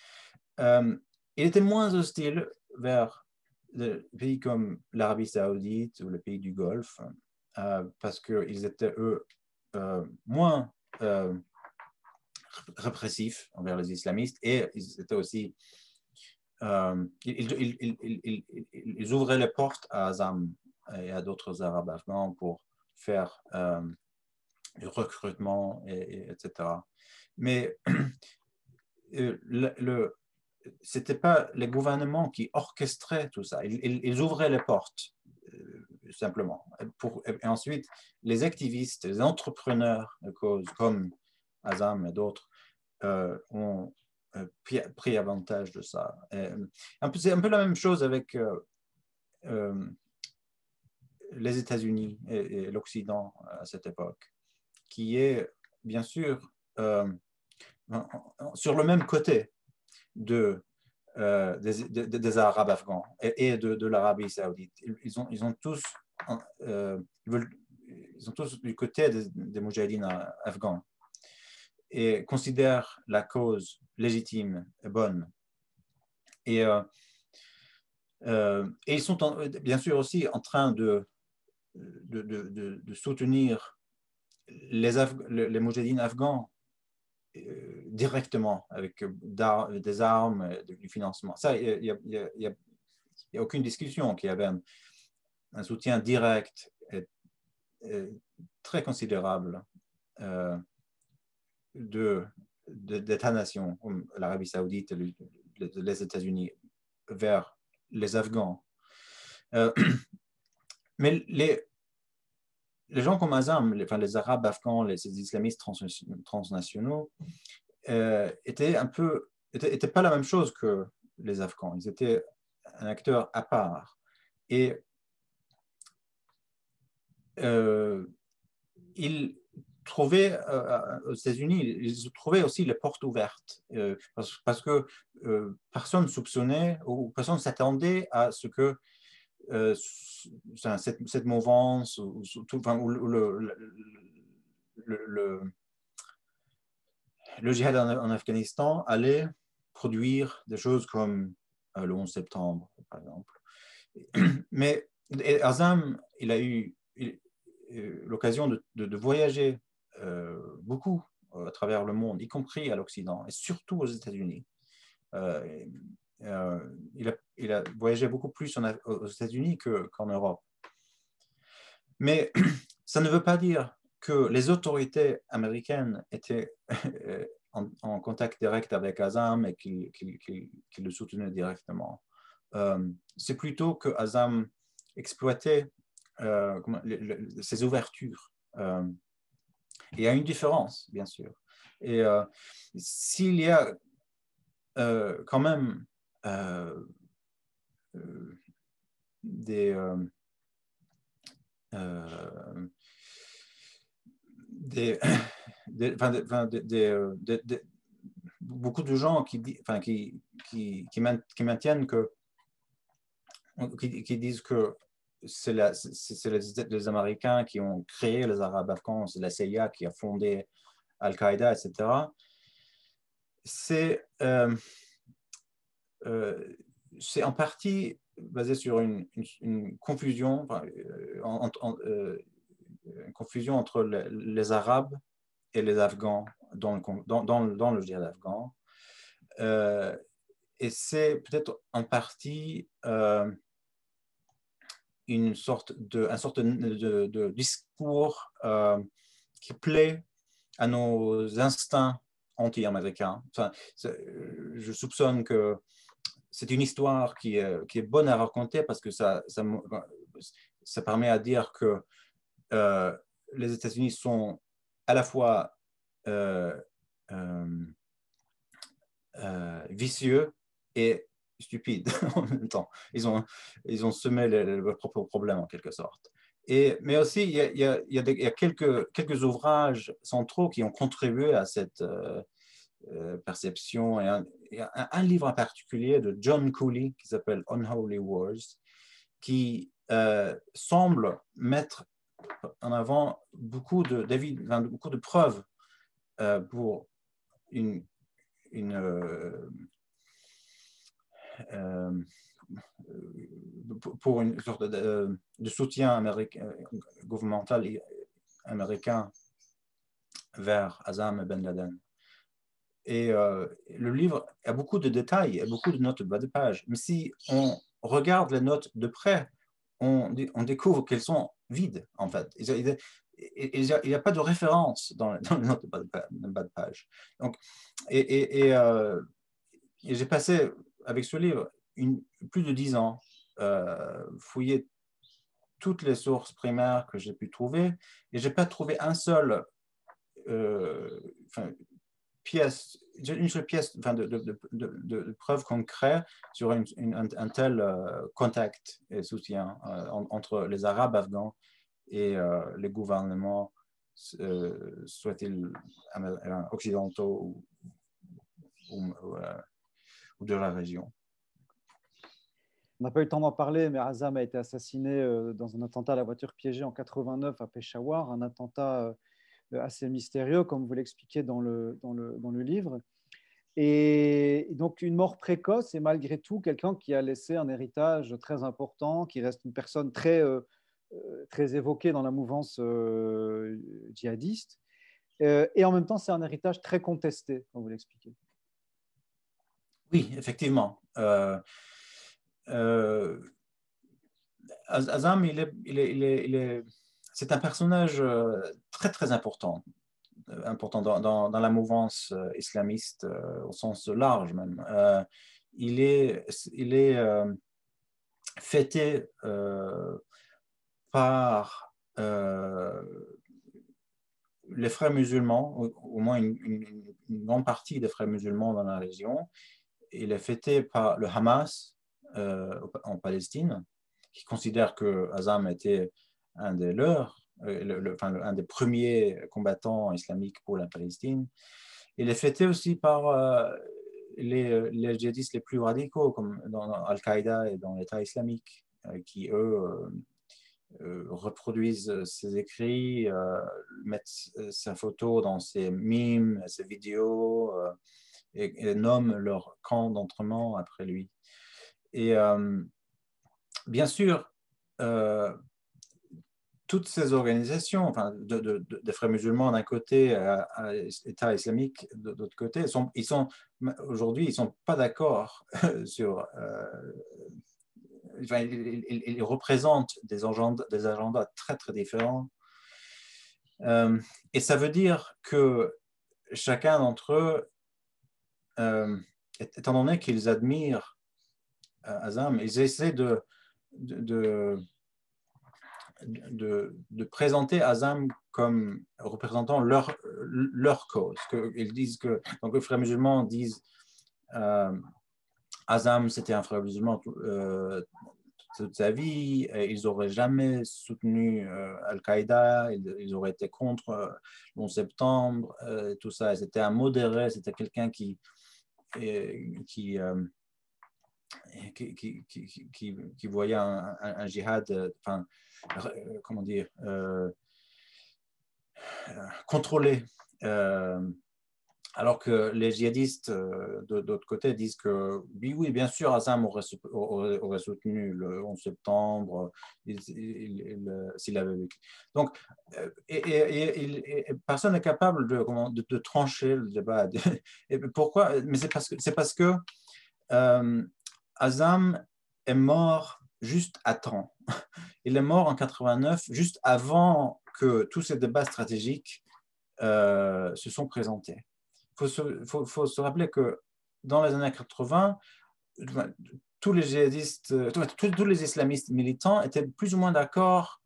Euh, il était moins hostile vers des pays comme l'Arabie saoudite ou les pays du Golfe, euh, parce qu'ils étaient, eux, euh, moins euh, répressifs envers les islamistes et ils étaient aussi. Ils, ils, ouvraient les portes à Azam et à d'autres Arabes afghans pour faire du recrutement, et, etc. Mais *clears throat* le, le c'était pas les gouvernements qui orchestraient tout ça. Ils, ouvraient les portes, euh, simplement. Et ensuite, les activistes, les entrepreneurs de cause, comme Azam et d'autres, euh, ont euh, pris, avantage de ça. C'est un peu la même chose avec les États-Unis et, l'Occident à cette époque, qui est bien sûr sur le même côté de, euh, des, Arabes afghans et, de, l'Arabie saoudite. Ils ont, ils ont tous, euh, ils, sont tous du côté des, des afghans et considèrent la cause légitime bonne. Et, euh, et ils sont bien sûr aussi en train de, soutenir les, mujahidines afghans euh, directement avec des armes, du financement. Ça, il n'y a, aucune discussion qu'il y avait un, soutien direct et, très considérable euh, de, d'États-nations l'Arabie saoudite les États-Unis vers les Afghans. Euh, *clears throat* mais les, les gens comme Azam, les, enfin, les Arabes afghans, les, islamistes transnationaux, euh, étaient un peu, étaient, pas la même chose que les Afghans. Ils étaient un acteur à part. Et euh, ils trouvaient euh, aux États-Unis, ils trouvaient aussi les portes ouvertes parce, que personne soupçonnait ou personne s'attendait à ce que cette, cette, mouvance ou, tout, enfin, le, le, le, djihad en, Afghanistan allait produire des choses comme le 11 septembre, par exemple. *clears throat* Mais Azam, il a eu l'occasion de, de, voyager beaucoup à travers le monde, y compris à l'Occident, et surtout aux États-Unis. Euh, euh, il, a, voyagé beaucoup plus aux États-Unis qu'en Europe. Mais *clears throat* ça ne veut pas dire que les autorités américaines étaient euh, en, contact direct avec Azam et qu'ils le soutenaient directement. C'est plutôt que Azam exploitait ses ouvertures. Il y a une différence, bien sûr. Et s'il y a euh, quand même euh, euh, des, des, beaucoup de gens qui, enfin, qui, qui, qui, maintiennent que qui, disent que c'est les, Américains qui ont créé les Arabes afghans, c'est la CIA qui a fondé Al-Qaïda, etc c'est euh, euh, en partie basé sur une, confusion, euh, une confusion entre les, Arabes et les Afghans dans le, dans, dans, dans le afghan. et c'est peut-être en partie une sorte de, un sorte de, discours qui plaît à nos instincts anti-américain. Enfin, je soupçonne que c'est une histoire qui est, qui est, bonne à raconter parce que ça, ça, ça permet à dire que euh, les États-Unis sont à la fois euh, euh, vicieux et stupides *laughs* en même temps. Ils ont, ils ont semé leurs propres problèmes en quelque sorte. Et, mais aussi, il y a, il y a, quelques, quelques, ouvrages centraux qui ont contribué à cette euh, euh, perception. Et un, livre en particulier de John Cooley qui s'appelle Unholy Wars, qui euh, semble mettre en avant beaucoup de, beaucoup de preuves pour une pour une sorte de, soutien américain, gouvernemental américain vers Azam et Ben Laden. Et euh, le livre a beaucoup de détails, a beaucoup de notes de bas de page. Mais si on regarde les notes de près, on, découvre qu'elles sont vides, en fait. Il n'y a, pas de référence dans, les notes de bas de, page. Donc, et, euh, j'ai passé avec ce livre plus de dix ans, euh, toutes les sources primaires que j'ai pu trouver, et je n'ai pas trouvé un seul, euh, pièce, une seule pièce de, preuve concrète sur un, tel euh, contact et soutien entre les Arabes afghans et les gouvernements, soit-ils occidentaux ou de la région. On n'a pas eu le temps d'en parler, mais Azam a été assassiné euh, dans un attentat à la voiture piégée en 89 à Peshawar, un attentat euh, assez mystérieux, comme vous l'expliquez dans le, dans, le, dans le livre. Et donc une mort précoce et malgré tout quelqu'un qui a laissé un héritage très important, qui reste une personne très, euh, très évoquée dans la mouvance djihadiste. et en même temps, c'est un héritage très contesté, comme vous l'expliquez. Oui, effectivement. Euh, Azam, c'est un personnage euh, très très important, euh, important dans, la mouvance islamiste au sens large même. il est, il est fêté par les frères musulmans, au, moins une, grande partie des frères musulmans dans la région. Il est fêté par le Hamas, euh, en Palestine, qui considèrent que Azam était un des leurs, euh, enfin, un des premiers combattants islamiques pour la Palestine. Il est fêté aussi par euh, les, les, djihadistes les plus radicaux, comme dans Al-Qaïda et dans l'État islamique, qui, eux, reproduisent ses écrits, mettent sa photo dans ses mimes, ses vidéos et, nomment leur camp d'entraînement après lui. Et bien sûr, toutes ces organisations, enfin, de, de, frères musulmans d'un côté, à, État islamique de, l'autre côté, sont, ils sont aujourd'hui, ils ne sont pas d'accord *laughs* sur. Euh, ils, représentent des agendas, des agendas très très différents. Euh, et ça veut dire que chacun d'entre eux, euh, étant donné qu'ils admirent Azam, ils essaient de, de de, de, présenter Azam comme représentant leur, leur cause. Que, disent que, donc les frères musulmans disent euh, Azam c'était un frère musulman euh, toute sa vie, ils n'auraient jamais soutenu euh, Al-Qaïda, ils, auraient été contre euh, le 11 septembre, tout ça. C'était un modéré, c'était quelqu'un qui, qui qui, qui, qui, voyait un, un, djihad, enfin, euh, comment dire, euh, euh, contrôlé. Alors que les djihadistes de d'autre côté disent que oui, oui, bien sûr, Azam aurait, soutenu le 11 septembre s'il avait vécu. Donc, et, personne n'est capable de, trancher le débat. *laughs* Pourquoi Mais c'est parce que, Azam est mort juste à temps. *laughs* Il est mort en 89, juste avant que tous ces débats stratégiques euh, se sont présentés. Il faut, se, rappeler que dans les années 80, tous les djihadistes, tous, les islamistes militants étaient plus ou moins d'accord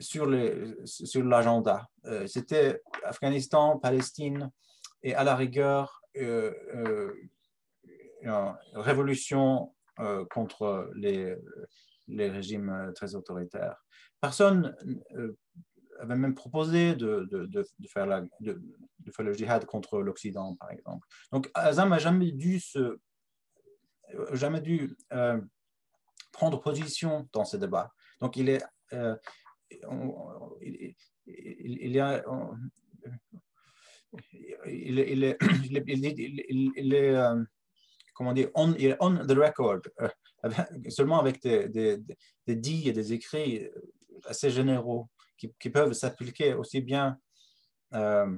sur l'agenda. Euh, C'était Afghanistan, Palestine et à la rigueur euh, révolution contre les, les régimes euh, très autoritaires. Personne euh, avait même proposé de, de, faire la, de, faire le djihad contre l'Occident, par exemple. Donc, Azam n'a jamais dû, se, euh, jamais dû prendre position dans ce débat. Donc, il est, il, il, est, il, est, il est, comment dire, on, il est on the record seulement avec des, des, des, dits et des écrits assez généraux qui, qui peuvent s'appliquer aussi bien euh,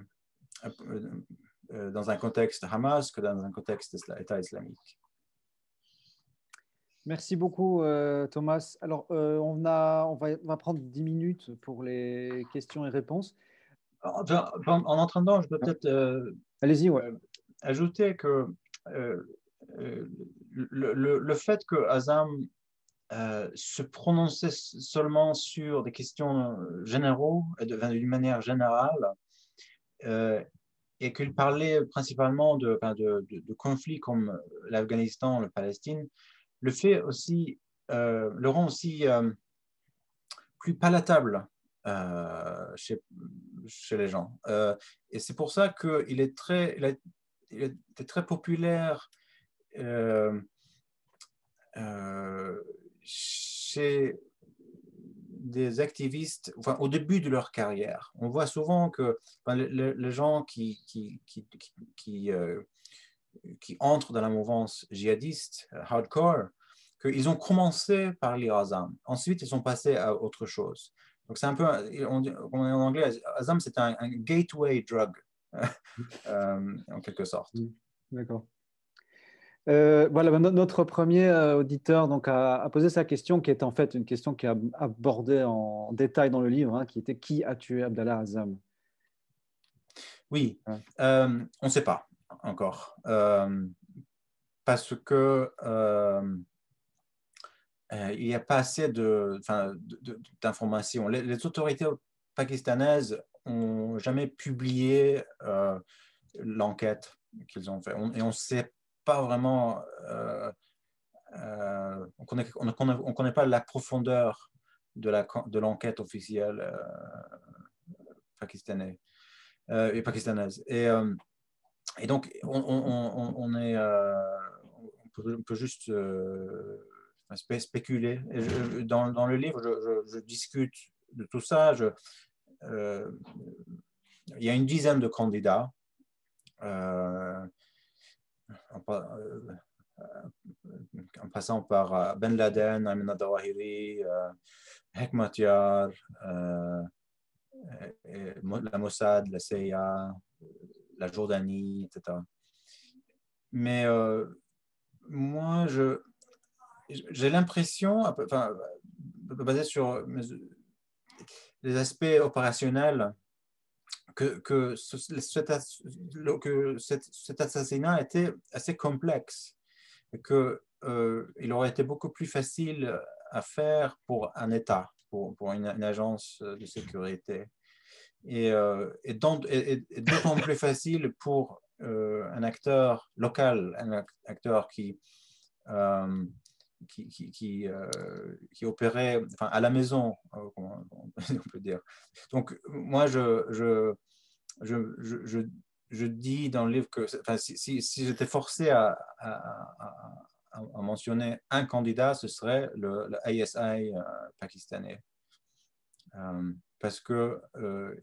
euh, dans un contexte Hamas que dans un contexte État islamique. Merci beaucoup, euh, Thomas. Alors, on, a, on, va, on va prendre 10 minutes pour les questions et réponses. En, en attendant, je peux peut-être Allez-y, ouais. ajouter que le, le, fait que Azam euh, se prononçait seulement sur des questions généraux, d'une manière générale, euh, et qu'il parlait principalement de, conflits comme l'Afghanistan, le Palestine, le fait aussi, euh, le rend aussi plus palatable chez, les gens. et c'est pour ça qu'il est très, il est très populaire euh, euh, chez des activistes, au début de leur carrière. On voit souvent que les, gens euh, qui, entrent dans la mouvance djihadiste, hardcore, qu'ils ont commencé par l'Irazam. Ensuite, ils sont passés à autre chose. Donc, c'est un peu, on, en anglais, Azam, c'est un, gateway drug, *laughs* en quelque sorte. D'accord. Euh, voilà, notre premier euh, auditeur donc, a, posé sa question, qui est en fait une question qui est abordée en détail dans le livre, hein, qui était Qui a tué Abdallah Azam Oui, euh, on ne sait pas encore. parce que il n'y a pas assez d'informations. Les, les, autorités pakistanaises n'ont jamais publié l'enquête qu'ils ont fait. et on ne sait pas vraiment, euh, euh, on connaît, ne on connaît, pas la profondeur de l'enquête officielle euh, pakistanaise, et pakistanaise. Et, donc, on, est, on peut, juste spéculer. dans, le livre, je, discute de tout ça. Il y a une dizaine de candidats. Euh, en, passant par Ben Laden, Amina Dawahiri, Hekmatyar, la Mossad, la CIA, la Jordanie, etc. Mais euh, moi, je, j'ai l'impression, enfin, basé sur les aspects opérationnels, que, que, cet, assassinat était assez complexe et qu'il euh, aurait été beaucoup plus facile à faire pour un État, pour, pour une, agence de sécurité. Et, euh, et d'autant plus facile pour euh, un acteur local, un acteur qui, euh, qui, qui, euh, opérait à la maison, *laughs* on peut dire. Donc, moi, je, dis dans le livre que si, j'étais forcé à, mentionner un candidat, ce serait le, le ISI pakistanais parce qu'ils euh,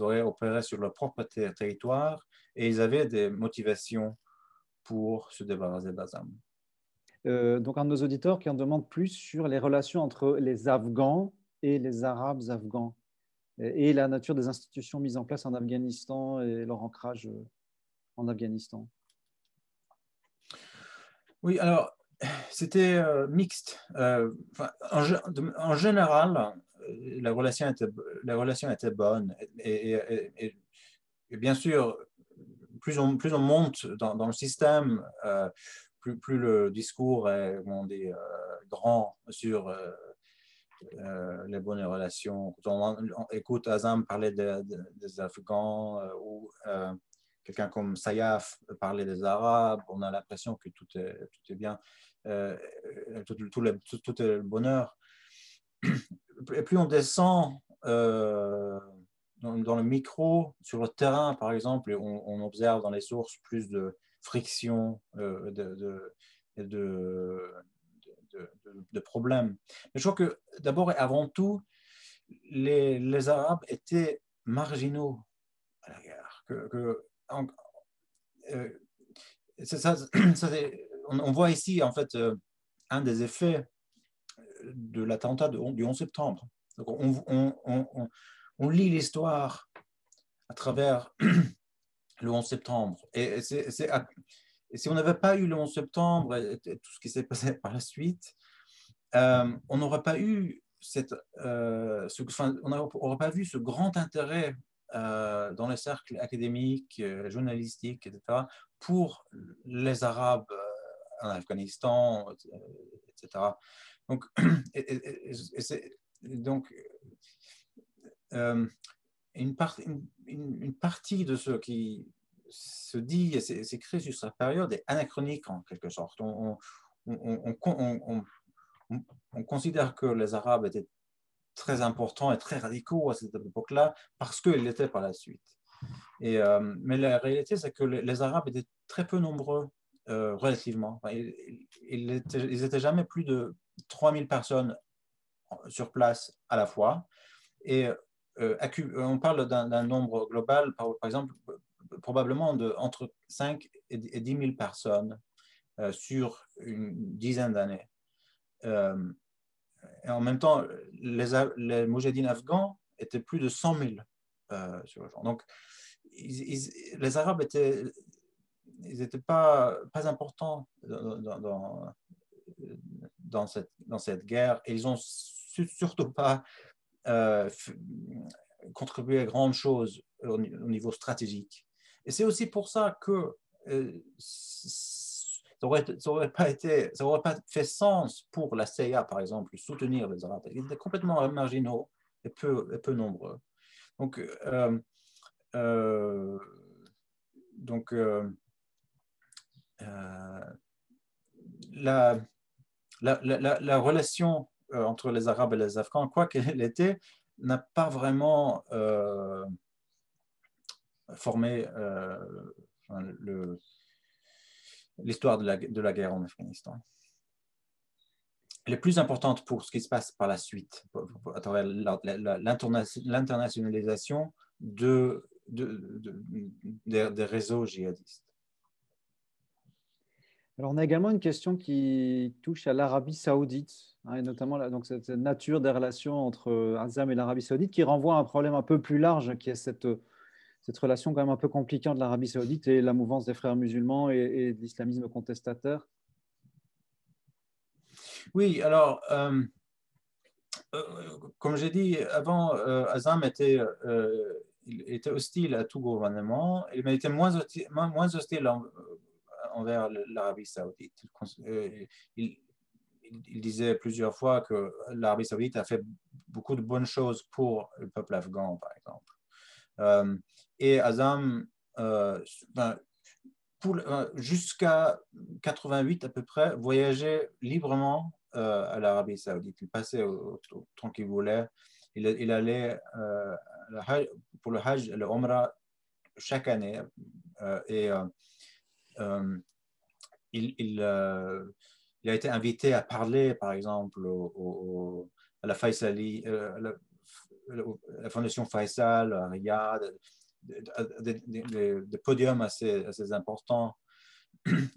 auraient opéré sur leur propre territoire et ils avaient des motivations pour se débarrasser d'Azam. Euh, donc, un de nos auditeurs qui en demande plus sur les relations entre les Afghans et les Arabes afghans et la nature des institutions mises en place en Afghanistan et leur ancrage euh, en Afghanistan. Oui, alors, c'était euh, mixte. en, général, la relation était, la relation était bonne. Et, bien sûr, plus on, plus on monte dans, le système, euh, plus, le discours est euh, grand sur euh, les bonnes relations. Quand on, écoute Azam parler des Afghans ou quelqu'un comme Sayaf parler des Arabes, on a l'impression que tout est, bien, tout, est le bonheur plus on descend euh, dans, le micro, sur le terrain, par exemple, on, on observe dans les sources plus de friction, euh, de, de, de, problèmes. Mais je crois que d'abord et avant tout, les, Arabes étaient marginaux à la guerre. Que, euh, ça, *clears throat* on, on, voit ici, en fait, un des effets de l'attentat du 11 septembre. on, lit l'histoire à travers *clears throat* le 11 septembre. Et, si on n'avait pas eu le 11 septembre et, tout ce qui s'est passé *laughs* par la suite, euh, on n'aurait pas eu cette, euh, on n'aurait pas vu ce grand intérêt euh, dans les cercles académiques, journalistiques, etc., pour les Arabes en Afghanistan, etc. Donc, *clears throat* donc une, partie de ce qui se dit et s'écrit sur cette période est anachronique en quelque sorte. On, on, considère que les Arabes étaient très importants et très radicaux à cette époque-là parce qu'ils l'étaient par la suite. Euh, mais la réalité, c'est que les, Arabes étaient très peu nombreux euh, relativement. Ils, ils, jamais plus de 3000 personnes sur place à la fois. Et on parle d'un nombre global, par, exemple, probablement de entre 5 et 10 000 personnes euh, sur une dizaine d'années. Euh, et en même temps, les, les moujahidines afghans étaient plus de 100 000 sur le genre. Donc, les Arabes étaient, ils n'étaient pas, pas importants dans dans cette, dans cette guerre et ils n'ont surtout pas euh, contribué à grand chose au, niveau stratégique. Et c'est aussi pour ça que euh, ça n'aurait pas, pas fait sens pour la CIA, par exemple, soutenir les Arabes. Ils étaient complètement marginaux et peu, peu nombreux. Donc, euh, donc la, la, relation euh, entre les Arabes et les Afghans, quoi qu'elle *laughs* était, n'a pas vraiment euh, formé euh, l'histoire de la, guerre en Afghanistan. est plus importante pour ce qui se passe par la suite, à travers l'internationalisation de, des, réseaux djihadistes. Alors, on a également une question qui touche à l'Arabie saoudite, hein, et notamment donc, cette nature des relations entre Azam et l'Arabie saoudite, qui renvoie à un problème un peu plus large, qui est cette, cette relation quand même un peu compliquée entre l'Arabie saoudite et la mouvance des frères musulmans et, de l'islamisme contestataire. Oui, alors, euh, euh, comme j'ai dit avant, euh, Azam était, était hostile à tout gouvernement, mais il était moins hostile, moins hostile envers l'Arabie saoudite. Il, disait plusieurs fois que l'Arabie saoudite a fait beaucoup de bonnes choses pour le peuple afghan, par exemple. et Azam, ben, jusqu'à 88 à peu près, voyageait librement euh, à l'Arabie saoudite. Il passait autant qu'il voulait. Il, allait euh, pour le Hajj, le Umrah, chaque année. Euh, et il, il, il, a été invité à parler, par exemple, à la Faisali, la, la, Fondation Faisal, à Riyad, des, podiums assez, importants.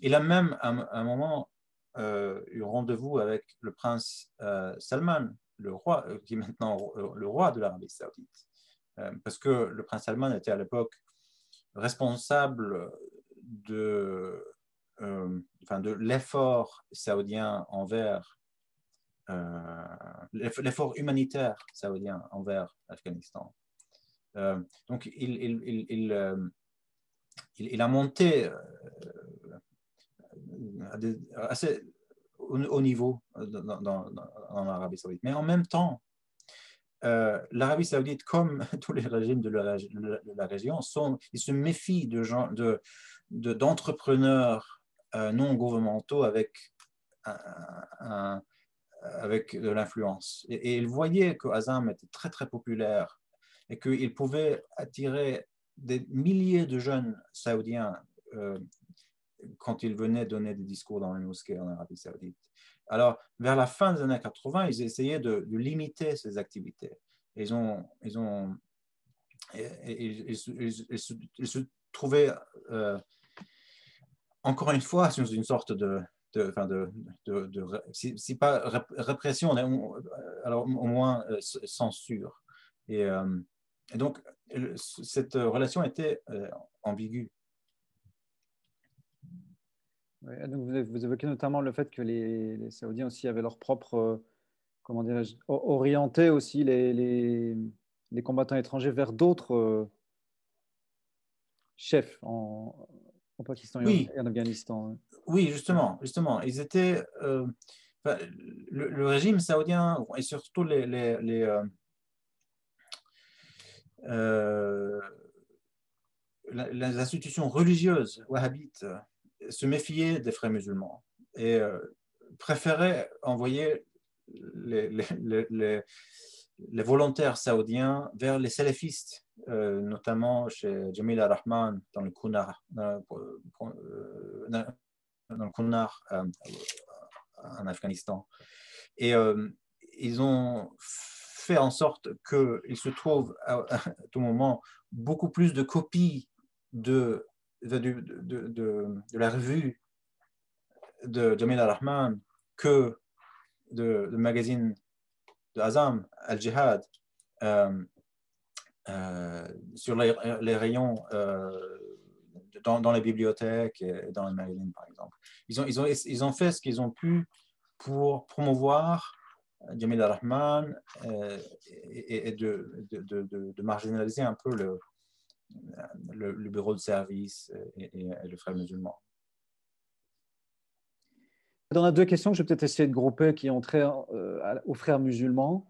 Il a même, à un moment, euh, eu rendez-vous avec le prince euh, Salman, le roi, euh, qui est maintenant le roi de l'Arabie saoudite. parce que le prince Salman était à l'époque responsable de, enfin de l'effort saoudien envers l'effort humanitaire saoudien envers l'Afghanistan. donc, il, il, il, il, a monté assez haut niveau dans, dans, l'Arabie saoudite. Mais en même temps, euh, l'Arabie saoudite, comme *laughs* tous les régimes de la, région, ils se méfient de gens, de, d'entrepreneurs euh, non gouvernementaux avec, avec de l'influence. Et, et, ils voyaient que Azam était très très populaire et qu'il pouvait attirer des milliers de jeunes saoudiens euh, quand ils venaient donner des discours dans les mosquées en Arabie saoudite. Alors, vers la fin des années 80, ils essayaient de, limiter ces activités. Ils, ont, ils, ont, ils, se, trouvaient, euh, encore une fois, dans une sorte de, de, de, si, pas répression, alors au moins euh, censure. Euh, et, donc, cette relation était ambiguë donc vous, évoquez notamment le fait que les, Saoudiens aussi avaient leur propre, euh, comment dirais-je, orienté aussi les, les, combattants étrangers vers d'autres euh, chefs en, Pakistan et, en, Afghanistan. Oui, justement, justement, ils étaient, euh, le, régime saoudien et surtout les, les, les les institutions religieuses wahhabites se méfier des frères musulmans et euh, préférait envoyer les, volontaires saoudiens vers les salafistes, euh, notamment chez Jamil al-Rahman dans le Kunar, euh, dans le Kunar en Afghanistan. Et ils ont fait en sorte qu'il se trouve à, à, tout moment beaucoup plus de copies de de, la revue de Jamil al-Rahman que de, le magazine de Azam, Al-Jihad, euh, euh, sur les, rayons euh, dans, les bibliothèques et dans les magazines, par exemple. Ils ont, ils ont, ils ont fait ce qu'ils ont pu pour promouvoir Jamil al-Rahman et, de, marginaliser un peu le, le, bureau de service et, le frère musulman. On a deux questions que je vais peut-être essayer de grouper qui ont trait euh, aux frères musulmans.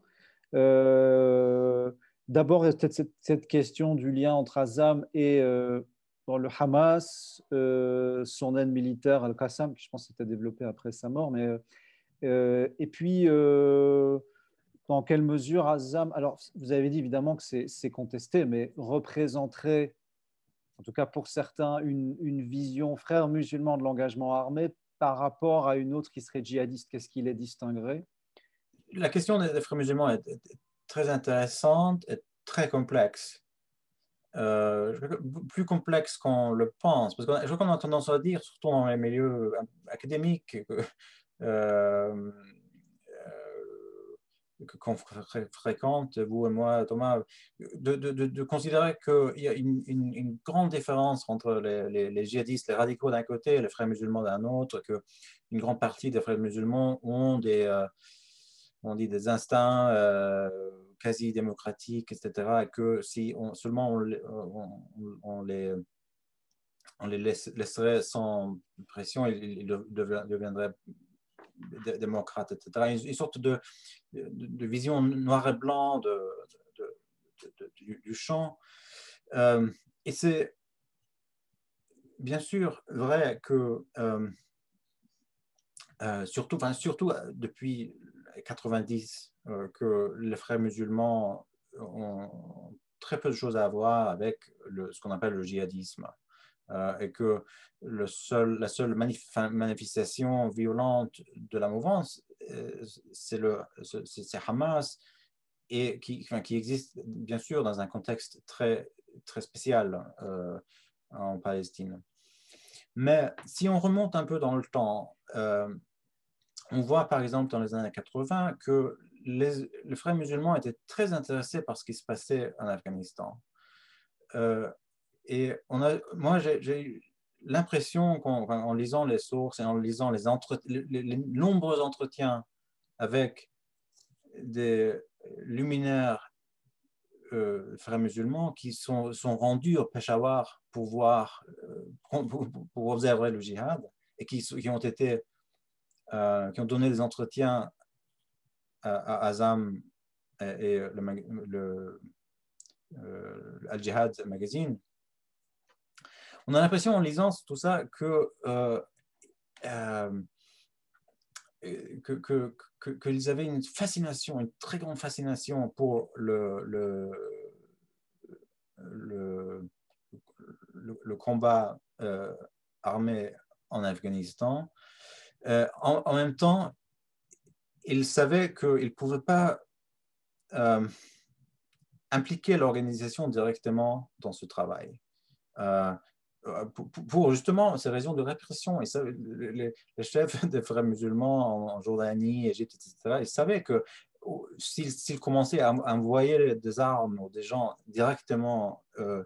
Euh, d'abord, peut-être cette, question du lien entre Azam et euh, le Hamas, son aide militaire Al-Qassam, qui je pense était développé après sa mort. Mais, et puis, dans quelle mesure Azam, alors vous avez dit évidemment que c'est contesté, mais représenterait, en tout cas pour certains, une, vision frère musulman de l'engagement armé par rapport à une autre qui serait djihadiste Qu'est-ce qui les distinguerait? La question des, frères musulmans est, très intéressante et très complexe. Euh, plus complexe qu'on le pense. Parce que je crois qu'on a tendance à dire, surtout dans les milieux académiques, que, euh, qu'on fréquente, vous et moi, Thomas, de, de, de, considérer qu'il y a une, une, grande différence entre les, les, djihadistes, les radicaux d'un côté et les frères musulmans d'un autre, qu'une grande partie des frères musulmans ont des, euh, on dit des instincts euh, quasi démocratiques, etc., et que si on, seulement on, on, les on les laisserait sans pression, ils, deviendraient démocrates, etc. Une, sorte de, de, vision noir et blanc de, du, champ. Euh, et c'est bien sûr vrai que, euh, euh, surtout, enfin, surtout depuis 90, que les frères musulmans ont très peu de choses à voir avec le, ce qu'on appelle le djihadisme. Euh, et que la seule manifestation violente de la mouvance, euh, c'est Hamas, et qui, existe bien sûr dans un contexte très, très spécial euh, en Palestine. Mais si on remonte un peu dans le temps, on voit par exemple dans les années 80 que les, frères musulmans étaient très intéressés par ce qui se passait en Afghanistan. Et on a, moi, j'ai l'impression qu'en lisant les sources et en lisant les, nombreux entretiens avec des luminaires euh, frères musulmans qui sont, sont, rendus au Peshawar pour voir, euh, pour, observer le djihad et qui, qui ont été, euh, qui ont donné des entretiens à, Azam et, le, le Al-Jihad Magazine on a l'impression en lisant tout ça que, euh, euh, qu'ils avaient une fascination, une très grande fascination pour le, le, le, combat euh, armé en Afghanistan. En, même temps, ils savaient qu'ils ne pouvaient pas impliquer l'organisation directement dans ce travail. Pour, justement ces raisons de répression. Et les, chefs *laughs* des frères musulmans en, Jordanie, Égypte, etc., ils savaient que oh, s'ils commençaient à, envoyer des armes ou des gens directement euh,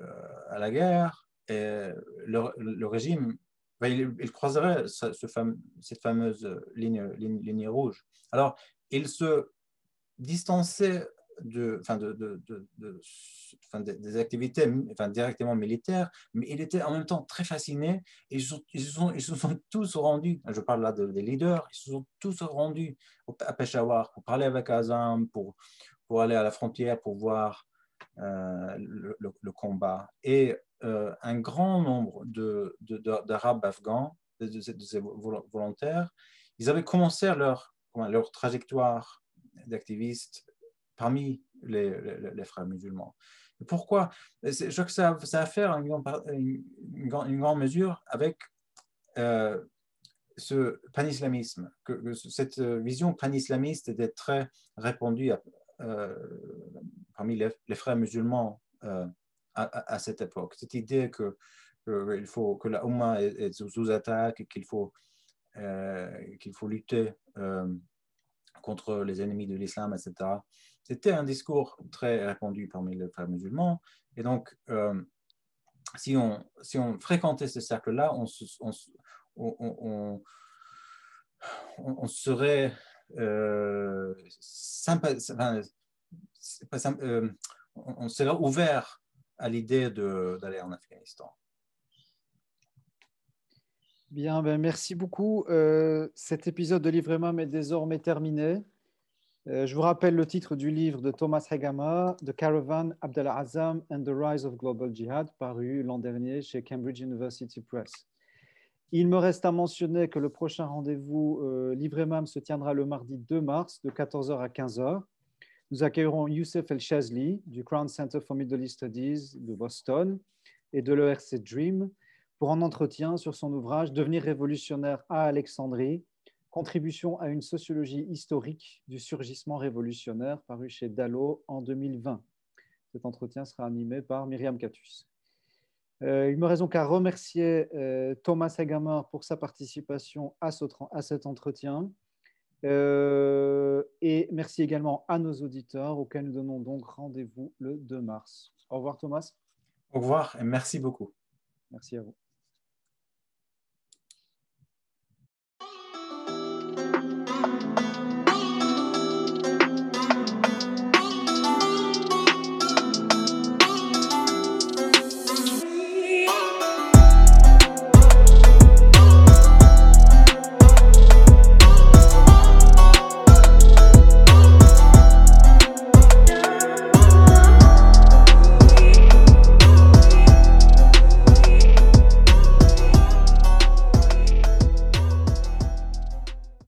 euh, à la guerre, le, régime, ben, il, croiserait ce, cette fameuse ligne, rouge. Alors, il se distançait de, enfin de, de, enfin des activités enfin directement militaires, mais il était en même temps très fasciné ils, sont, ils, sont, ils se sont tous rendus, je parle là des leaders, ils se sont tous rendus à Peshawar pour parler avec Azam, pour, pour aller à la frontière, pour voir euh, le, combat. Et euh, un grand nombre d'Arabes afghans, de, ces volontaires, ils avaient commencé leur, leur trajectoire d'activistes parmi les, frères musulmans. Pourquoi? Je crois que ça, a à faire une, grande mesure avec euh, ce panislamisme, cette vision panislamiste était très répandue euh, parmi les, frères musulmans euh, à, cette époque. Cette idée que, faut, que la est, sous attaque qu'il faut, qu'il faut lutter contre les ennemis de l'islam, etc. C'était un discours très répandu parmi les frères musulmans. Et donc, euh, si, on, si on fréquentait ce cercle-là, on, serait euh, euh, on serait ouvert à l'idée d'aller en Afghanistan. Bien, ben merci beaucoup. cet épisode de Livre est désormais terminé. Euh, je vous rappelle le titre du livre de Thomas Hegama, The Caravan, Abdallah Azam and the Rise of Global Jihad, paru l'an dernier chez Cambridge University Press. Il me reste à mentionner que le prochain rendez-vous euh, Livre Mam se tiendra le mardi 2 mars de 14h à 15h. Nous accueillerons Youssef El Shazli du Crown Center for Middle East Studies de Boston et de l'ERC Dream pour un entretien sur son ouvrage Devenir révolutionnaire à Alexandrie, contribution à une sociologie historique du surgissement révolutionnaire, paru chez Dallo en 2020. Cet entretien sera animé par Myriam Catus. Euh, il me reste donc à remercier euh, Thomas Hagamar pour sa participation à, cet entretien. Euh, et merci également à nos auditeurs auxquels nous donnons donc rendez-vous le 2 mars. Au revoir Thomas. Au revoir et merci beaucoup. Merci à vous.